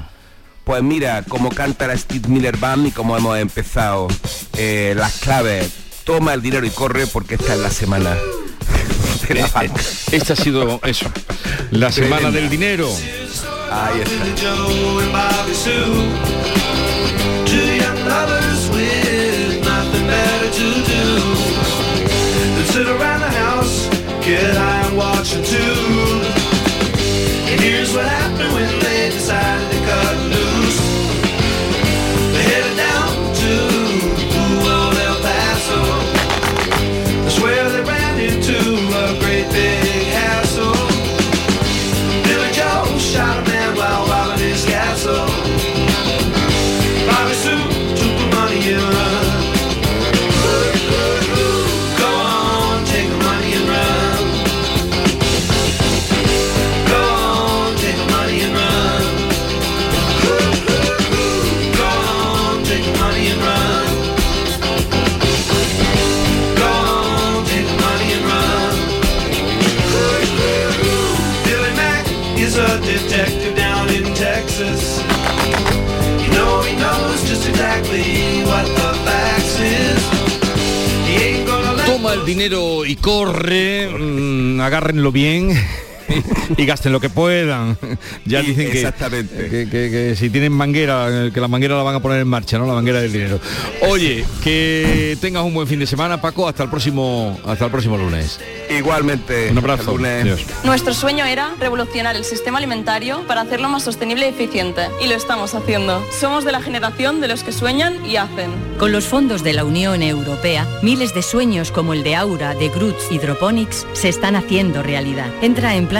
Pues mira, como canta la Steve Miller Band y como hemos empezado eh, las claves, toma el dinero y corre porque esta es la semana de la banca. Esta ha sido eso, la semana del dinero. Ahí está. watching too. And here's what happened when dinero y corre, mm, agárrenlo bien. y gasten lo que puedan. Ya dicen que, Exactamente. que, que- que si tienen manguera, eh, que la manguera la van a poner en marcha, ¿no? La manguera del dinero. Oye, que tengas un buen fin de semana, Paco, hasta el próximo, hasta el próximo lunes. Igualmente. Un abrazo. hasta lunes. Adiós. Nuestro sueño era revolucionar el sistema alimentario para hacerlo más sostenible y eficiente. Y lo estamos haciendo. Somos de la generación de los que sueñan y hacen. Con los fondos de la Unión Europea, miles de sueños como el de Aura, de Groots Hydroponics se están haciendo realidad. Entra en plan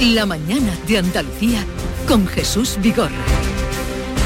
La mañana de Andalucía con Jesús Vigorra.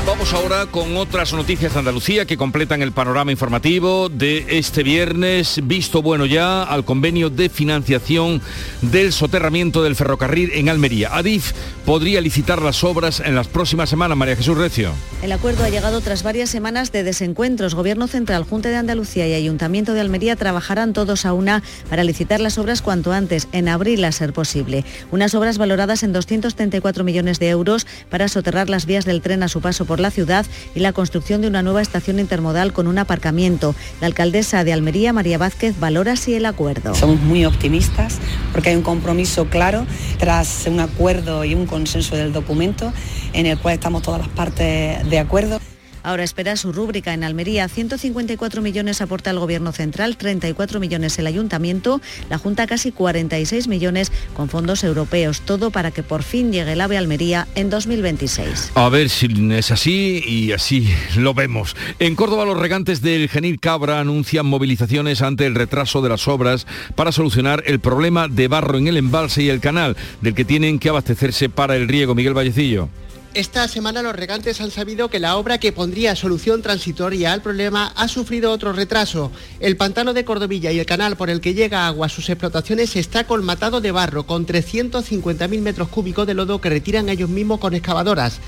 Vamos ahora con otras noticias de Andalucía que completan el panorama informativo de este viernes, visto bueno ya al convenio de financiación del soterramiento del ferrocarril en Almería. Adif podría licitar las obras en las próximas semanas, María Jesús Recio. El acuerdo ha llegado tras varias semanas de desencuentros. Gobierno Central, Junta de Andalucía y Ayuntamiento de Almería trabajarán todos a una para licitar las obras cuanto antes, en abril a ser posible. Unas obras valoradas en 234 millones de euros para soterrar las vías del tren a su paso por la ciudad y la construcción de una nueva estación intermodal con un aparcamiento. La alcaldesa de Almería, María Vázquez, valora así el acuerdo. Somos muy optimistas porque hay un compromiso claro tras un acuerdo y un consenso del documento en el cual estamos todas las partes de acuerdo. Ahora espera su rúbrica en Almería. 154 millones aporta el Gobierno Central, 34 millones el Ayuntamiento, la Junta casi 46 millones con fondos europeos. Todo para que por fin llegue el AVE Almería en 2026. A ver si es así y así lo vemos. En Córdoba los regantes del Genil Cabra anuncian movilizaciones ante el retraso de las obras para solucionar el problema de barro en el embalse y el canal del que tienen que abastecerse para el riego. Miguel Vallecillo. Esta semana los regantes han sabido que la obra que pondría solución transitoria al problema ha sufrido otro retraso. El pantano de Cordovilla y el canal por el que llega agua a sus explotaciones está colmatado de barro, con 350.000 metros cúbicos de lodo que retiran ellos mismos con excavadoras.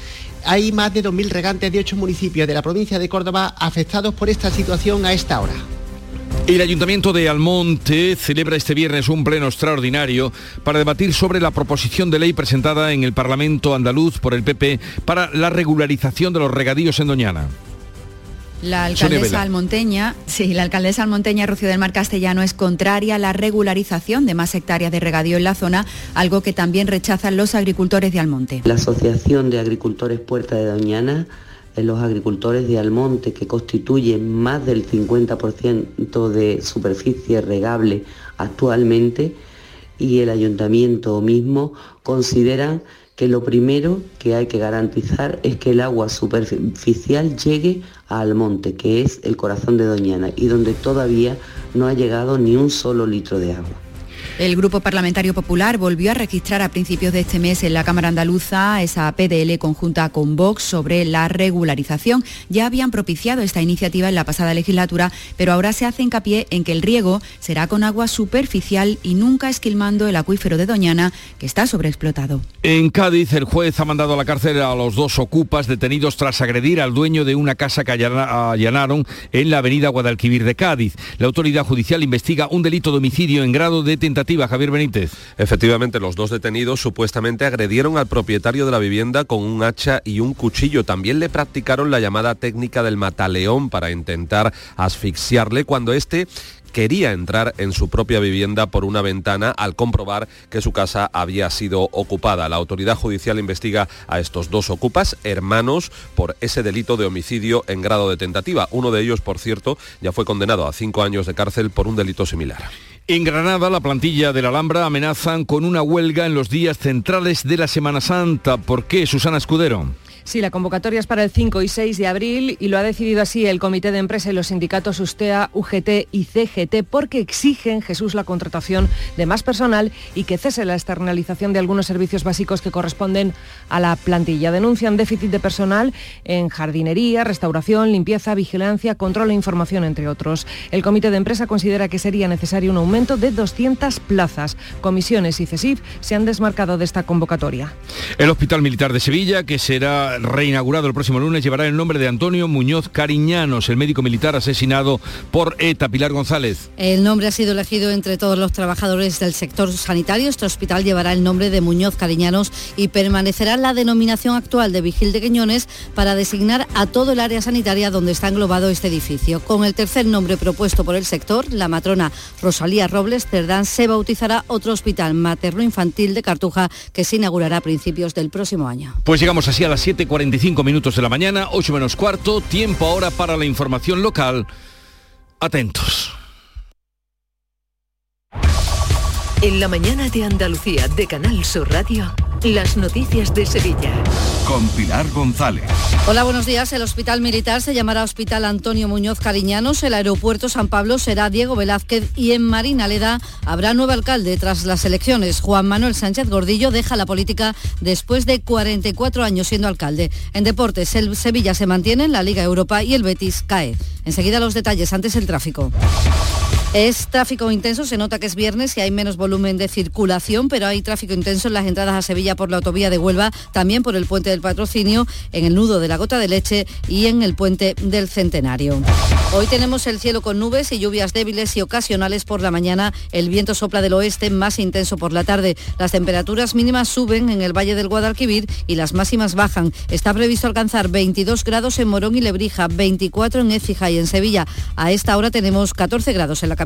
Hay más de 2.000 regantes de ocho municipios de la provincia de Córdoba afectados por esta situación a esta hora. El Ayuntamiento de Almonte celebra este viernes un pleno extraordinario para debatir sobre la proposición de ley presentada en el Parlamento andaluz por el PP para la regularización de los regadíos en Doñana. La alcaldesa almonteña, sí, la alcaldesa almonteña Rocío del Mar Castellano es contraria a la regularización de más hectáreas de regadío en la zona, algo que también rechazan los agricultores de Almonte. La Asociación de Agricultores Puerta de Doñana, los agricultores de Almonte, que constituyen más del 50% de superficie regable actualmente, y el ayuntamiento mismo consideran que lo primero que hay que garantizar es que el agua superficial llegue a Almonte, que es el corazón de Doñana, y donde todavía no ha llegado ni un solo litro de agua. El Grupo Parlamentario Popular volvió a registrar a principios de este mes en la Cámara Andaluza esa PDL conjunta con Vox sobre la regularización. Ya habían propiciado esta iniciativa en la pasada legislatura, pero ahora se hace hincapié en que el riego será con agua superficial y nunca esquilmando el acuífero de Doñana, que está sobreexplotado. En Cádiz, el juez ha mandado a la cárcel a los dos ocupas detenidos tras agredir al dueño de una casa que allana- allanaron en la avenida Guadalquivir de Cádiz. La autoridad judicial investiga un delito de homicidio en grado de tentativa. Javier Benítez. Efectivamente, los dos detenidos supuestamente agredieron al propietario de la vivienda con un hacha y un cuchillo. También le practicaron la llamada técnica del mataleón para intentar asfixiarle cuando este quería entrar en su propia vivienda por una ventana al comprobar que su casa había sido ocupada. La autoridad judicial investiga a estos dos ocupas, hermanos, por ese delito de homicidio en grado de tentativa. Uno de ellos, por cierto, ya fue condenado a cinco años de cárcel por un delito similar. En Granada, la plantilla de la Alhambra amenazan con una huelga en los días centrales de la Semana Santa. ¿Por qué, Susana Escudero? Sí, la convocatoria es para el 5 y 6 de abril y lo ha decidido así el Comité de Empresa y los sindicatos USTEA, UGT y CGT porque exigen, Jesús, la contratación de más personal y que cese la externalización de algunos servicios básicos que corresponden a la plantilla. Denuncian déficit de personal en jardinería, restauración, limpieza, vigilancia, control e información, entre otros. El Comité de Empresa considera que sería necesario un aumento de 200 plazas. Comisiones y CESIF se han desmarcado de esta convocatoria. El Hospital Militar de Sevilla, que será reinaugurado el próximo lunes, llevará el nombre de Antonio Muñoz Cariñanos, el médico militar asesinado por ETA. Pilar González. El nombre ha sido elegido entre todos los trabajadores del sector sanitario. Este hospital llevará el nombre de Muñoz Cariñanos y permanecerá la denominación actual de Vigil de Queñones para designar a todo el área sanitaria donde está englobado este edificio. Con el tercer nombre propuesto por el sector, la matrona Rosalía Robles Cerdán, se bautizará otro hospital materno-infantil de Cartuja que se inaugurará a principios del próximo año. Pues llegamos así a las 7.45 minutos de la mañana, 8 menos cuarto, tiempo ahora para la información local. Atentos. En la mañana de Andalucía de Canal Sur Radio, las noticias de Sevilla. Con Pilar González. Hola, buenos días. El Hospital Militar se llamará Hospital Antonio Muñoz Cariñanos, el Aeropuerto San Pablo será Diego Velázquez y en Marinaleda habrá nuevo alcalde tras las elecciones. Juan Manuel Sánchez Gordillo deja la política después de 44 años siendo alcalde. En deportes, el Sevilla se mantiene en la Liga Europa y el Betis cae. Enseguida los detalles, antes el tráfico. Es tráfico intenso, se nota que es viernes y hay menos volumen de circulación, pero hay tráfico intenso en las entradas a Sevilla por la autovía de Huelva, también por el puente del patrocinio, en el nudo de la gota de leche y en el puente del centenario. Hoy tenemos el cielo con nubes y lluvias débiles y ocasionales por la mañana. El viento sopla del oeste más intenso por la tarde. Las temperaturas mínimas suben en el Valle del Guadalquivir y las máximas bajan. Está previsto alcanzar 22 grados en Morón y Lebrija, 24 en Écija y en Sevilla. A esta hora tenemos 14 grados en la capital.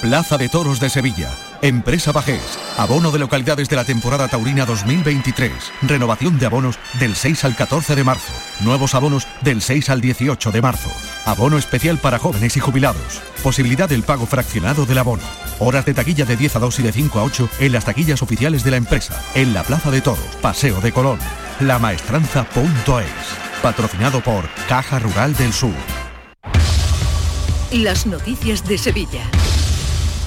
Plaza de Toros de Sevilla. Empresa Bajés. Abono de localidades de la temporada taurina 2023. Renovación de abonos del 6 al 14 de marzo. Nuevos abonos del 6 al 18 de marzo. Abono especial para jóvenes y jubilados. Posibilidad del pago fraccionado del abono. Horas de taquilla de 10 a 2 y de 5 a 8 en las taquillas oficiales de la empresa. En la Plaza de Toros, Paseo de Colón. Lamaestranza.es. Patrocinado por Caja Rural del Sur. Las noticias de Sevilla.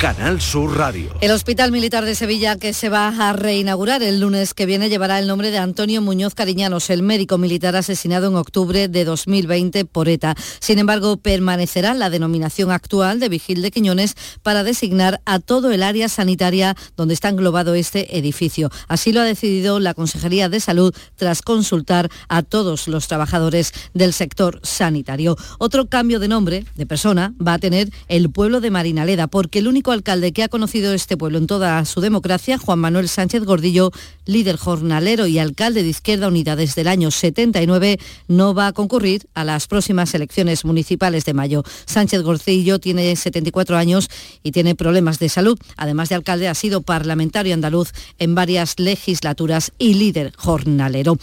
Canal Sur Radio. El Hospital Militar de Sevilla, que se va a reinaugurar el lunes que viene, llevará el nombre de Antonio Muñoz Cariñanos, el médico militar asesinado en octubre de 2020 por ETA. Sin embargo, permanecerá la denominación actual de Vigil de Quiñones para designar a todo el área sanitaria donde está englobado este edificio. Así lo ha decidido la Consejería de Salud tras consultar a todos los trabajadores del sector sanitario. Otro cambio de nombre, de persona, va a tener el pueblo de Marinaleda, porque el único alcalde que ha conocido este pueblo en toda su democracia, Juan Manuel Sánchez Gordillo, líder jornalero y alcalde de Izquierda Unida desde el año 79, no va a concurrir a las próximas elecciones municipales de mayo. Sánchez Gordillo tiene 74 años y tiene problemas de salud. Además de alcalde, ha sido parlamentario andaluz en varias legislaturas y líder jornalero.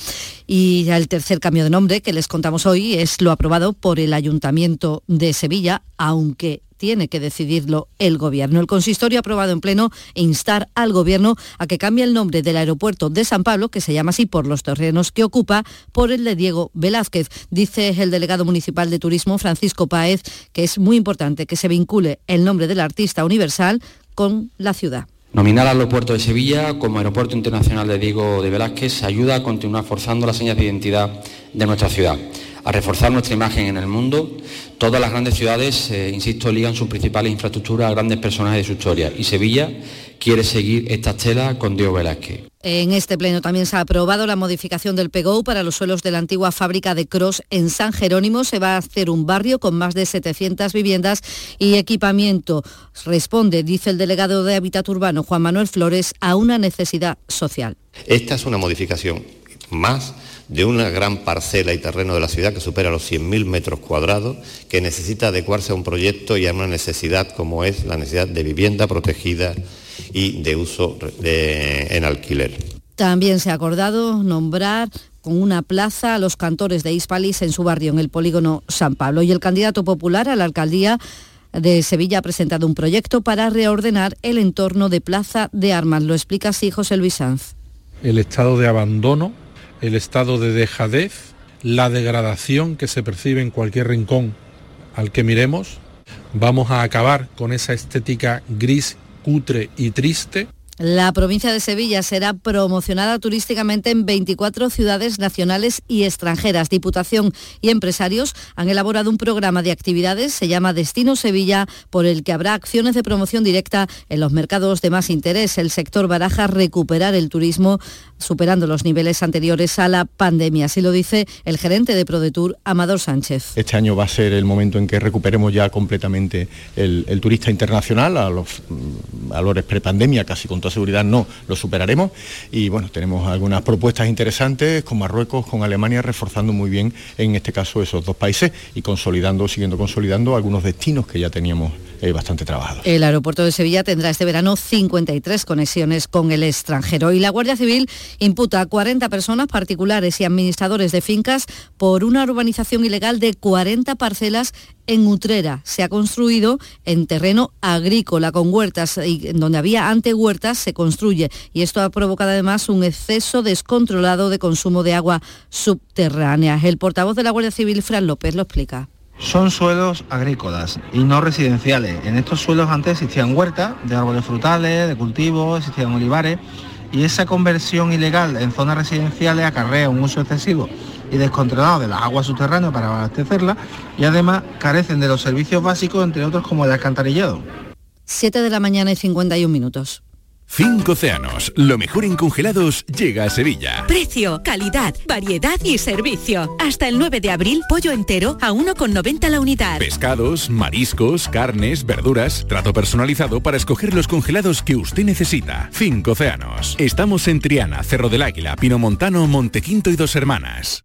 Y el tercer cambio de nombre que les contamos hoy es lo aprobado por el Ayuntamiento de Sevilla, aunque tiene que decidirlo el Gobierno. El consistorio ha aprobado en pleno instar al Gobierno a que cambie el nombre del aeropuerto de San Pablo, que se llama así por los terrenos que ocupa, por el de Diego Velázquez. Dice el delegado municipal de Turismo, Francisco Páez, que es muy importante que se vincule el nombre del artista universal con la ciudad. Nominar al aeropuerto de Sevilla como Aeropuerto Internacional de Diego de Velázquez ayuda a continuar forzando las señas de identidad de nuestra ciudad a reforzar nuestra imagen en el mundo. Todas las grandes ciudades, eh, insisto, ligan sus principales infraestructuras a grandes personajes de su historia y Sevilla quiere seguir esta estela con Diego Velázquez. En este pleno también se ha aprobado la modificación del PEGO para los suelos de la antigua fábrica de Cross en San Jerónimo. Se va a hacer un barrio con más de 700 viviendas y equipamiento. Responde, dice el delegado de Hábitat Urbano, Juan Manuel Flores, a una necesidad social. Esta es una modificación más de una gran parcela y terreno de la ciudad que supera los 100.000 metros cuadrados, que necesita adecuarse a un proyecto y a una necesidad como es la necesidad de vivienda protegida y de uso en alquiler. También se ha acordado nombrar con una plaza a los cantores de Hispalis en su barrio, en el polígono San Pablo. Y el candidato popular a la alcaldía de Sevilla ha presentado un proyecto para reordenar el entorno de Plaza de Armas. Lo explica así José Luis Sanz. El estado de abandono el estado de dejadez, la degradación que se percibe en cualquier rincón al que miremos. Vamos a acabar con esa estética gris, cutre y triste la provincia de Sevilla será promocionada turísticamente en 24 ciudades nacionales y extranjeras. Diputación y empresarios han elaborado un programa de actividades, se llama Destino Sevilla, por el que habrá acciones de promoción directa en los mercados de más interés. El sector baraja recuperar el turismo superando los niveles anteriores a la pandemia. Así lo dice el gerente de ProDetour, Amador Sánchez. Este año va a ser el momento en que recuperemos ya completamente el, turista internacional a los valores prepandemia, casi con todo seguridad no lo superaremos y bueno, tenemos algunas propuestas interesantes con Marruecos, con Alemania, reforzando muy bien en este caso esos dos países y consolidando, siguiendo consolidando algunos destinos que ya teníamos eh, bastante trabajados. El aeropuerto de Sevilla tendrá este verano 53 conexiones con el extranjero y la Guardia Civil imputa a 40 personas particulares y administradores de fincas por una urbanización ilegal de 40 parcelas en Utrera. Se ha construido en terreno agrícola con huertas y donde había ante huertas se construye y esto ha provocado además un exceso descontrolado de consumo de agua subterránea. El portavoz de la Guardia Civil, Fran López, lo explica. Son suelos agrícolas y no residenciales. En estos suelos antes existían huertas de árboles frutales, de cultivos, existían olivares y esa conversión ilegal en zonas residenciales acarrea un uso excesivo y descontrolado de las aguas subterráneas para abastecerlas y además carecen de los servicios básicos, entre otros como el alcantarillado. 7 de la mañana y 51 minutos. Cinco océanos, lo mejor en congelados llega a Sevilla. Precio, calidad, variedad y servicio. Hasta el 9 de abril, pollo entero a 1,90 la unidad. Pescados, mariscos, carnes, verduras, trato personalizado para escoger los congelados que usted necesita. Cinco océanos. Estamos en Triana, Cerro del Águila, Pino Montano, Montequinto y Dos Hermanas.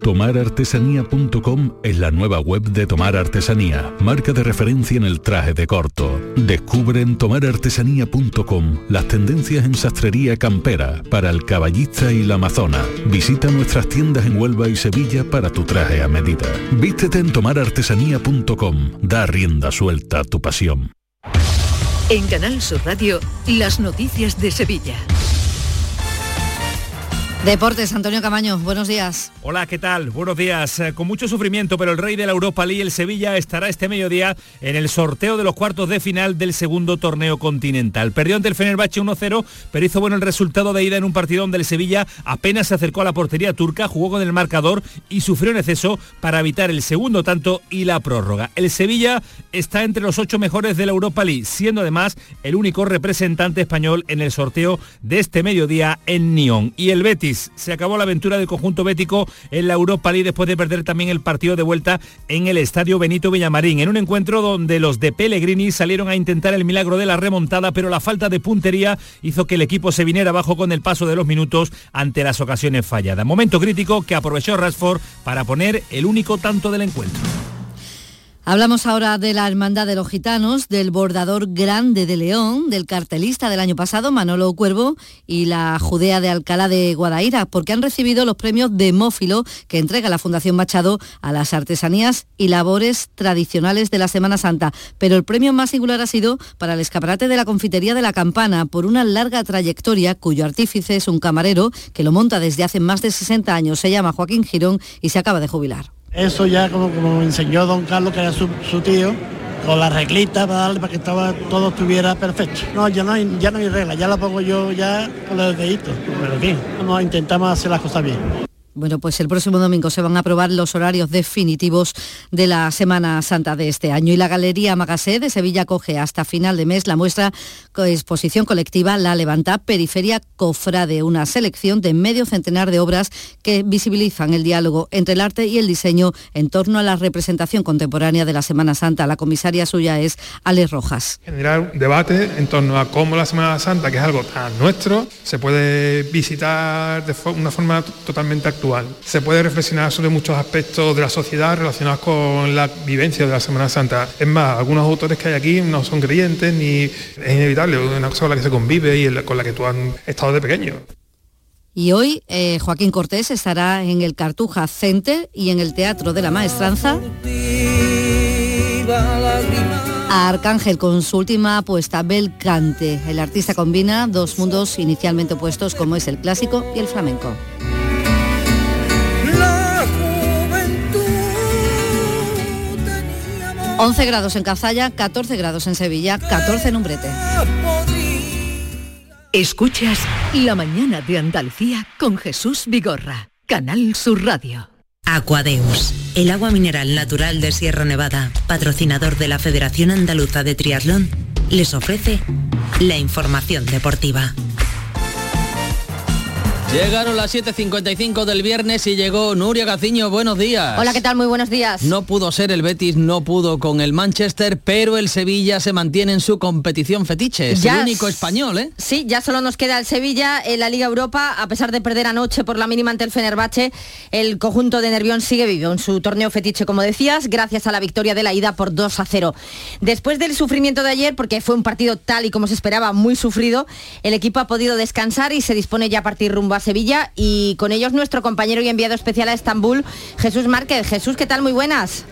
Tomarartesanía.com es la nueva web de Tomar Artesanía, marca de referencia en el traje de corto. Descubre en tomarartesanía.com las tendencias en sastrería campera para el caballista y la amazona. Visita nuestras tiendas en Huelva y Sevilla para tu traje a medida. Vístete en tomarartesanía.com. Da rienda suelta a tu pasión. En Canal Sur Radio, las noticias de Sevilla. Deportes, Antonio Camaño, buenos días. Hola, ¿qué tal? Buenos días. Eh, con mucho sufrimiento, pero el rey de la Europa League, el Sevilla, estará este mediodía en el sorteo de los cuartos de final del segundo torneo continental. Perdió ante el Fenerbahce 1-0, pero hizo bueno el resultado de ida en un partido donde el Sevilla apenas se acercó a la portería turca, jugó con el marcador y sufrió en exceso para evitar el segundo tanto y la prórroga. El Sevilla está entre los ocho mejores de la Europa League, siendo además el único representante español en el sorteo de este mediodía en Nyon. Y el Betis se acabó la aventura del conjunto bético en la Europa League después de perder también el partido de vuelta en el Estadio Benito Villamarín, en un encuentro donde los de Pellegrini salieron a intentar el milagro de la remontada, pero la falta de puntería hizo que el equipo se viniera abajo con el paso de los minutos ante las ocasiones falladas. Momento crítico que aprovechó Rashford para poner el único tanto del encuentro. Hablamos ahora de la Hermandad de los Gitanos, del bordador grande de León, del cartelista del año pasado, Manolo Cuervo, y la Judea de Alcalá de Guadaira, porque han recibido los premios Demófilo que entrega la Fundación Machado a las artesanías y labores tradicionales de la Semana Santa. Pero el premio más singular ha sido para el escaparate de la Confitería de la Campana, por una larga trayectoria cuyo artífice es un camarero que lo monta desde hace más de 60 años. Se llama Joaquín Girón y se acaba de jubilar. Eso ya como, como enseñó don Carlos, que era su, tío, con la reglita para darle para que estaba, todo estuviera perfecto. No, ya no hay, ya no hay regla, ya la pongo yo ya con los deditos. Pero en fin, intentamos hacer las cosas bien. Bueno, pues el próximo domingo se van a aprobar los horarios definitivos de la Semana Santa de este año y la Galería Magasé de Sevilla coge hasta final de mes la muestra exposición colectiva La Levanta Periferia Cofrade, una selección de medio centenar de obras que visibilizan el diálogo entre el arte y el diseño en torno a la representación contemporánea de la Semana Santa. La comisaria suya es Ale Rojas. Generar un debate en torno a cómo la Semana Santa, que es algo tan nuestro, se puede visitar de una forma totalmente se puede reflexionar sobre muchos aspectos de la sociedad relacionados con la vivencia de la Semana Santa. Es más, algunos autores que hay aquí no son creyentes ni es inevitable, es una cosa con la que se convive y con la que tú has estado de pequeño. Y hoy eh, Joaquín Cortés estará en el Cartuja Center y en el Teatro de la Maestranza. A Arcángel con su última apuesta, Belcante. El artista combina dos mundos inicialmente opuestos como es el clásico y el flamenco. 11 grados en Cazalla, 14 grados en Sevilla, 14 en Umbrete. Escuchas La mañana de Andalucía con Jesús Vigorra, Canal Sur Radio. Aquadeus, el agua mineral natural de Sierra Nevada, patrocinador de la Federación Andaluza de Triatlón, les ofrece la información deportiva. Llegaron las 7.55 del viernes y llegó Nuria Gaciño. Buenos días. Hola, ¿qué tal? Muy buenos días. No pudo ser el Betis, no pudo con el Manchester, pero el Sevilla se mantiene en su competición fetiche. Es el único español, ¿eh? Sí, ya solo nos queda el Sevilla en la Liga Europa. A pesar de perder anoche por la mínima ante el Fenerbahce, el conjunto de Nervión sigue vivo en su torneo fetiche, como decías, gracias a la victoria de la ida por 2 a 0. Después del sufrimiento de ayer, porque fue un partido tal y como se esperaba, muy sufrido, el equipo ha podido descansar y se dispone ya a partir rumbo a Sevilla y con ellos nuestro compañero y enviado especial a Estambul, Jesús Márquez. Jesús, ¿qué tal? Muy buenas.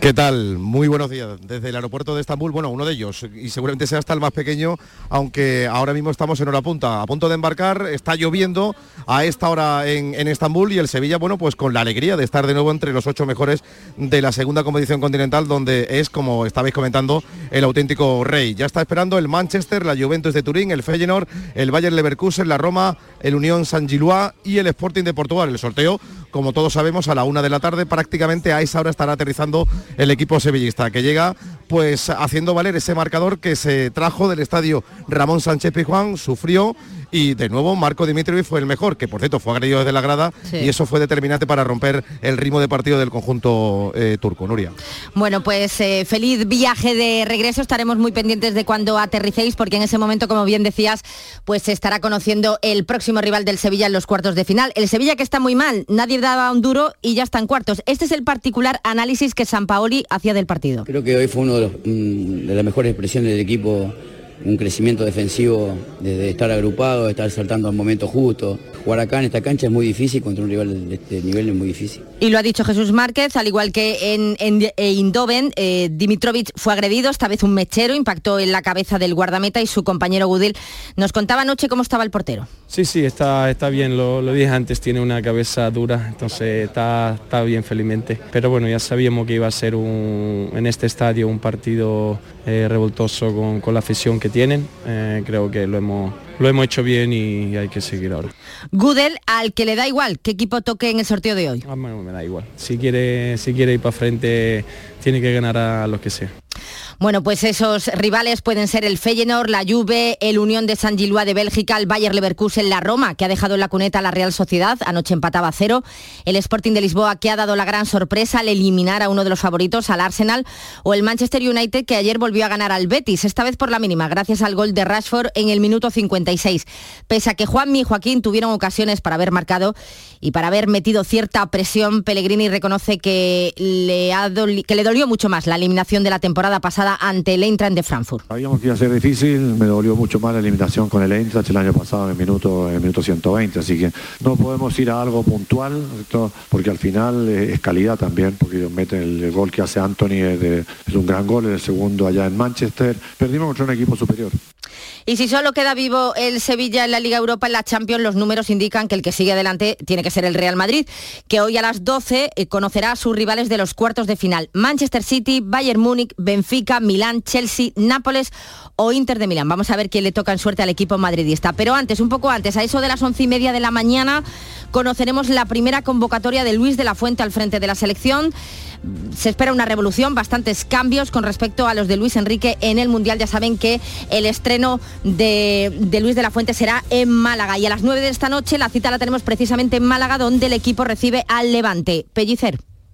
¿Qué tal? Muy buenos días. Desde el aeropuerto de Estambul, bueno, uno de ellos, y seguramente sea hasta el más pequeño, aunque ahora mismo estamos en hora punta, a punto de embarcar, está lloviendo a esta hora en, Estambul y el Sevilla, bueno, pues con la alegría de estar de nuevo entre los ocho mejores de la segunda competición continental, donde es, como estabais comentando, el auténtico rey. Ya está esperando el Manchester, la Juventus de Turín, el Feyenoord, el Bayern Leverkusen, la Roma, el Unión San Gilois y el Sporting de Portugal. El sorteo, como todos sabemos, a la una de la tarde, prácticamente a esa hora estará aterrizando el equipo sevillista, que llega pues haciendo valer ese marcador que se trajo del estadio Ramón Sánchez Pizjuán, sufrió y de nuevo Marco Dimitrovic fue el mejor, que por cierto fue agredido desde la grada y eso fue determinante para romper el ritmo de partido del conjunto eh, turco, Nuria. Bueno, pues eh, feliz viaje de regreso, estaremos muy pendientes de cuando aterricéis porque en ese momento, como bien decías, pues se estará conociendo el próximo rival del Sevilla en los cuartos de final. El Sevilla que está muy mal, nadie daba un duro y ya está en cuartos. Este es el particular análisis que San Paoli hacía del partido. Creo que hoy fue uno de, mm, de las mejores expresiones del equipo un crecimiento defensivo desde estar agrupado, estar saltando al momento justo. Jugar acá en esta cancha es muy difícil, contra un rival de este nivel es muy difícil. Y lo ha dicho Jesús Márquez, al igual que en, en, Indoven, eh, Dimitrovic fue agredido, esta vez un mechero, impactó en la cabeza del guardameta y su compañero Gudil nos contaba anoche cómo estaba el portero. Sí, sí, está, está bien, lo, dije antes, tiene una cabeza dura, entonces está, está bien felizmente. Pero bueno, ya sabíamos que iba a ser un, en este estadio un partido eh, revoltoso con, con la afición que tienen. Eh, creo que lo hemos, lo hemos hecho bien y hay que seguir ahora. Gudel, al que le da igual qué equipo toque en el sorteo de hoy. Me da igual. Si quiere, si quiere ir para frente, tiene que ganar a los que sea. Bueno, pues esos rivales pueden ser el Feyenoord, la Juve, el Unión de San Gilua de Bélgica, el Bayer Leverkusen, la Roma, que ha dejado en la cuneta a la Real Sociedad, anoche empataba a cero, el Sporting de Lisboa, que ha dado la gran sorpresa al eliminar a uno de los favoritos, al Arsenal, o el Manchester United, que ayer volvió a ganar al Betis, esta vez por la mínima, gracias al gol de Rashford en el minuto 56. Pese a que Juanmi y Joaquín tuvieron ocasiones para haber marcado y para haber metido cierta presión, Pellegrini reconoce que le, ha que le dolió mucho más la eliminación de la temporada pasada ante el Eintracht de Frankfurt. Sabíamos que iba a ser difícil, me dolió mucho más la eliminación con el Eintracht el año pasado en el minuto, en minuto 120, así que no podemos ir a algo puntual, porque al final es calidad también, porque meten el, gol que hace Anthony es, un gran gol, el segundo allá en Manchester, perdimos contra un equipo superior. Y si solo queda vivo el Sevilla en la Liga Europa, en la Champions, los números indican que el que sigue adelante tiene que ser el Real Madrid, que hoy a las 12 eh, conocerá a sus rivales de los cuartos de final. Manchester City, Bayern Múnich, Benfica, Milán, Chelsea, Nápoles o Inter de Milán. Vamos a ver quién le toca en suerte al equipo madridista. Pero antes, un poco antes, a eso de las once y media de la mañana, conoceremos la primera convocatoria de Luis de la Fuente al frente de la selección se espera una revolución, bastantes cambios con respecto a los de Luis Enrique en el Mundial. Ya saben que el estreno de, Luis de la Fuente será en Málaga. Y a las 9 de esta noche la cita la tenemos precisamente en Málaga, donde el equipo recibe al Levante. Pellicer.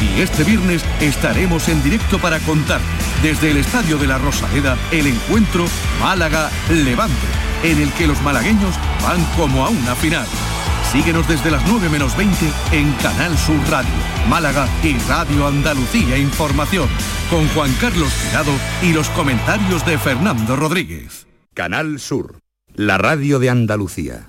y este viernes estaremos en directo para contar desde el Estadio de la Rosaleda el encuentro Málaga-Levante, en el que los malagueños van como a una final. Síguenos desde las 9 menos 20 en Canal Sur Radio, Málaga y Radio Andalucía Información, con Juan Carlos Tirado y los comentarios de Fernando Rodríguez. Canal Sur, la radio de Andalucía.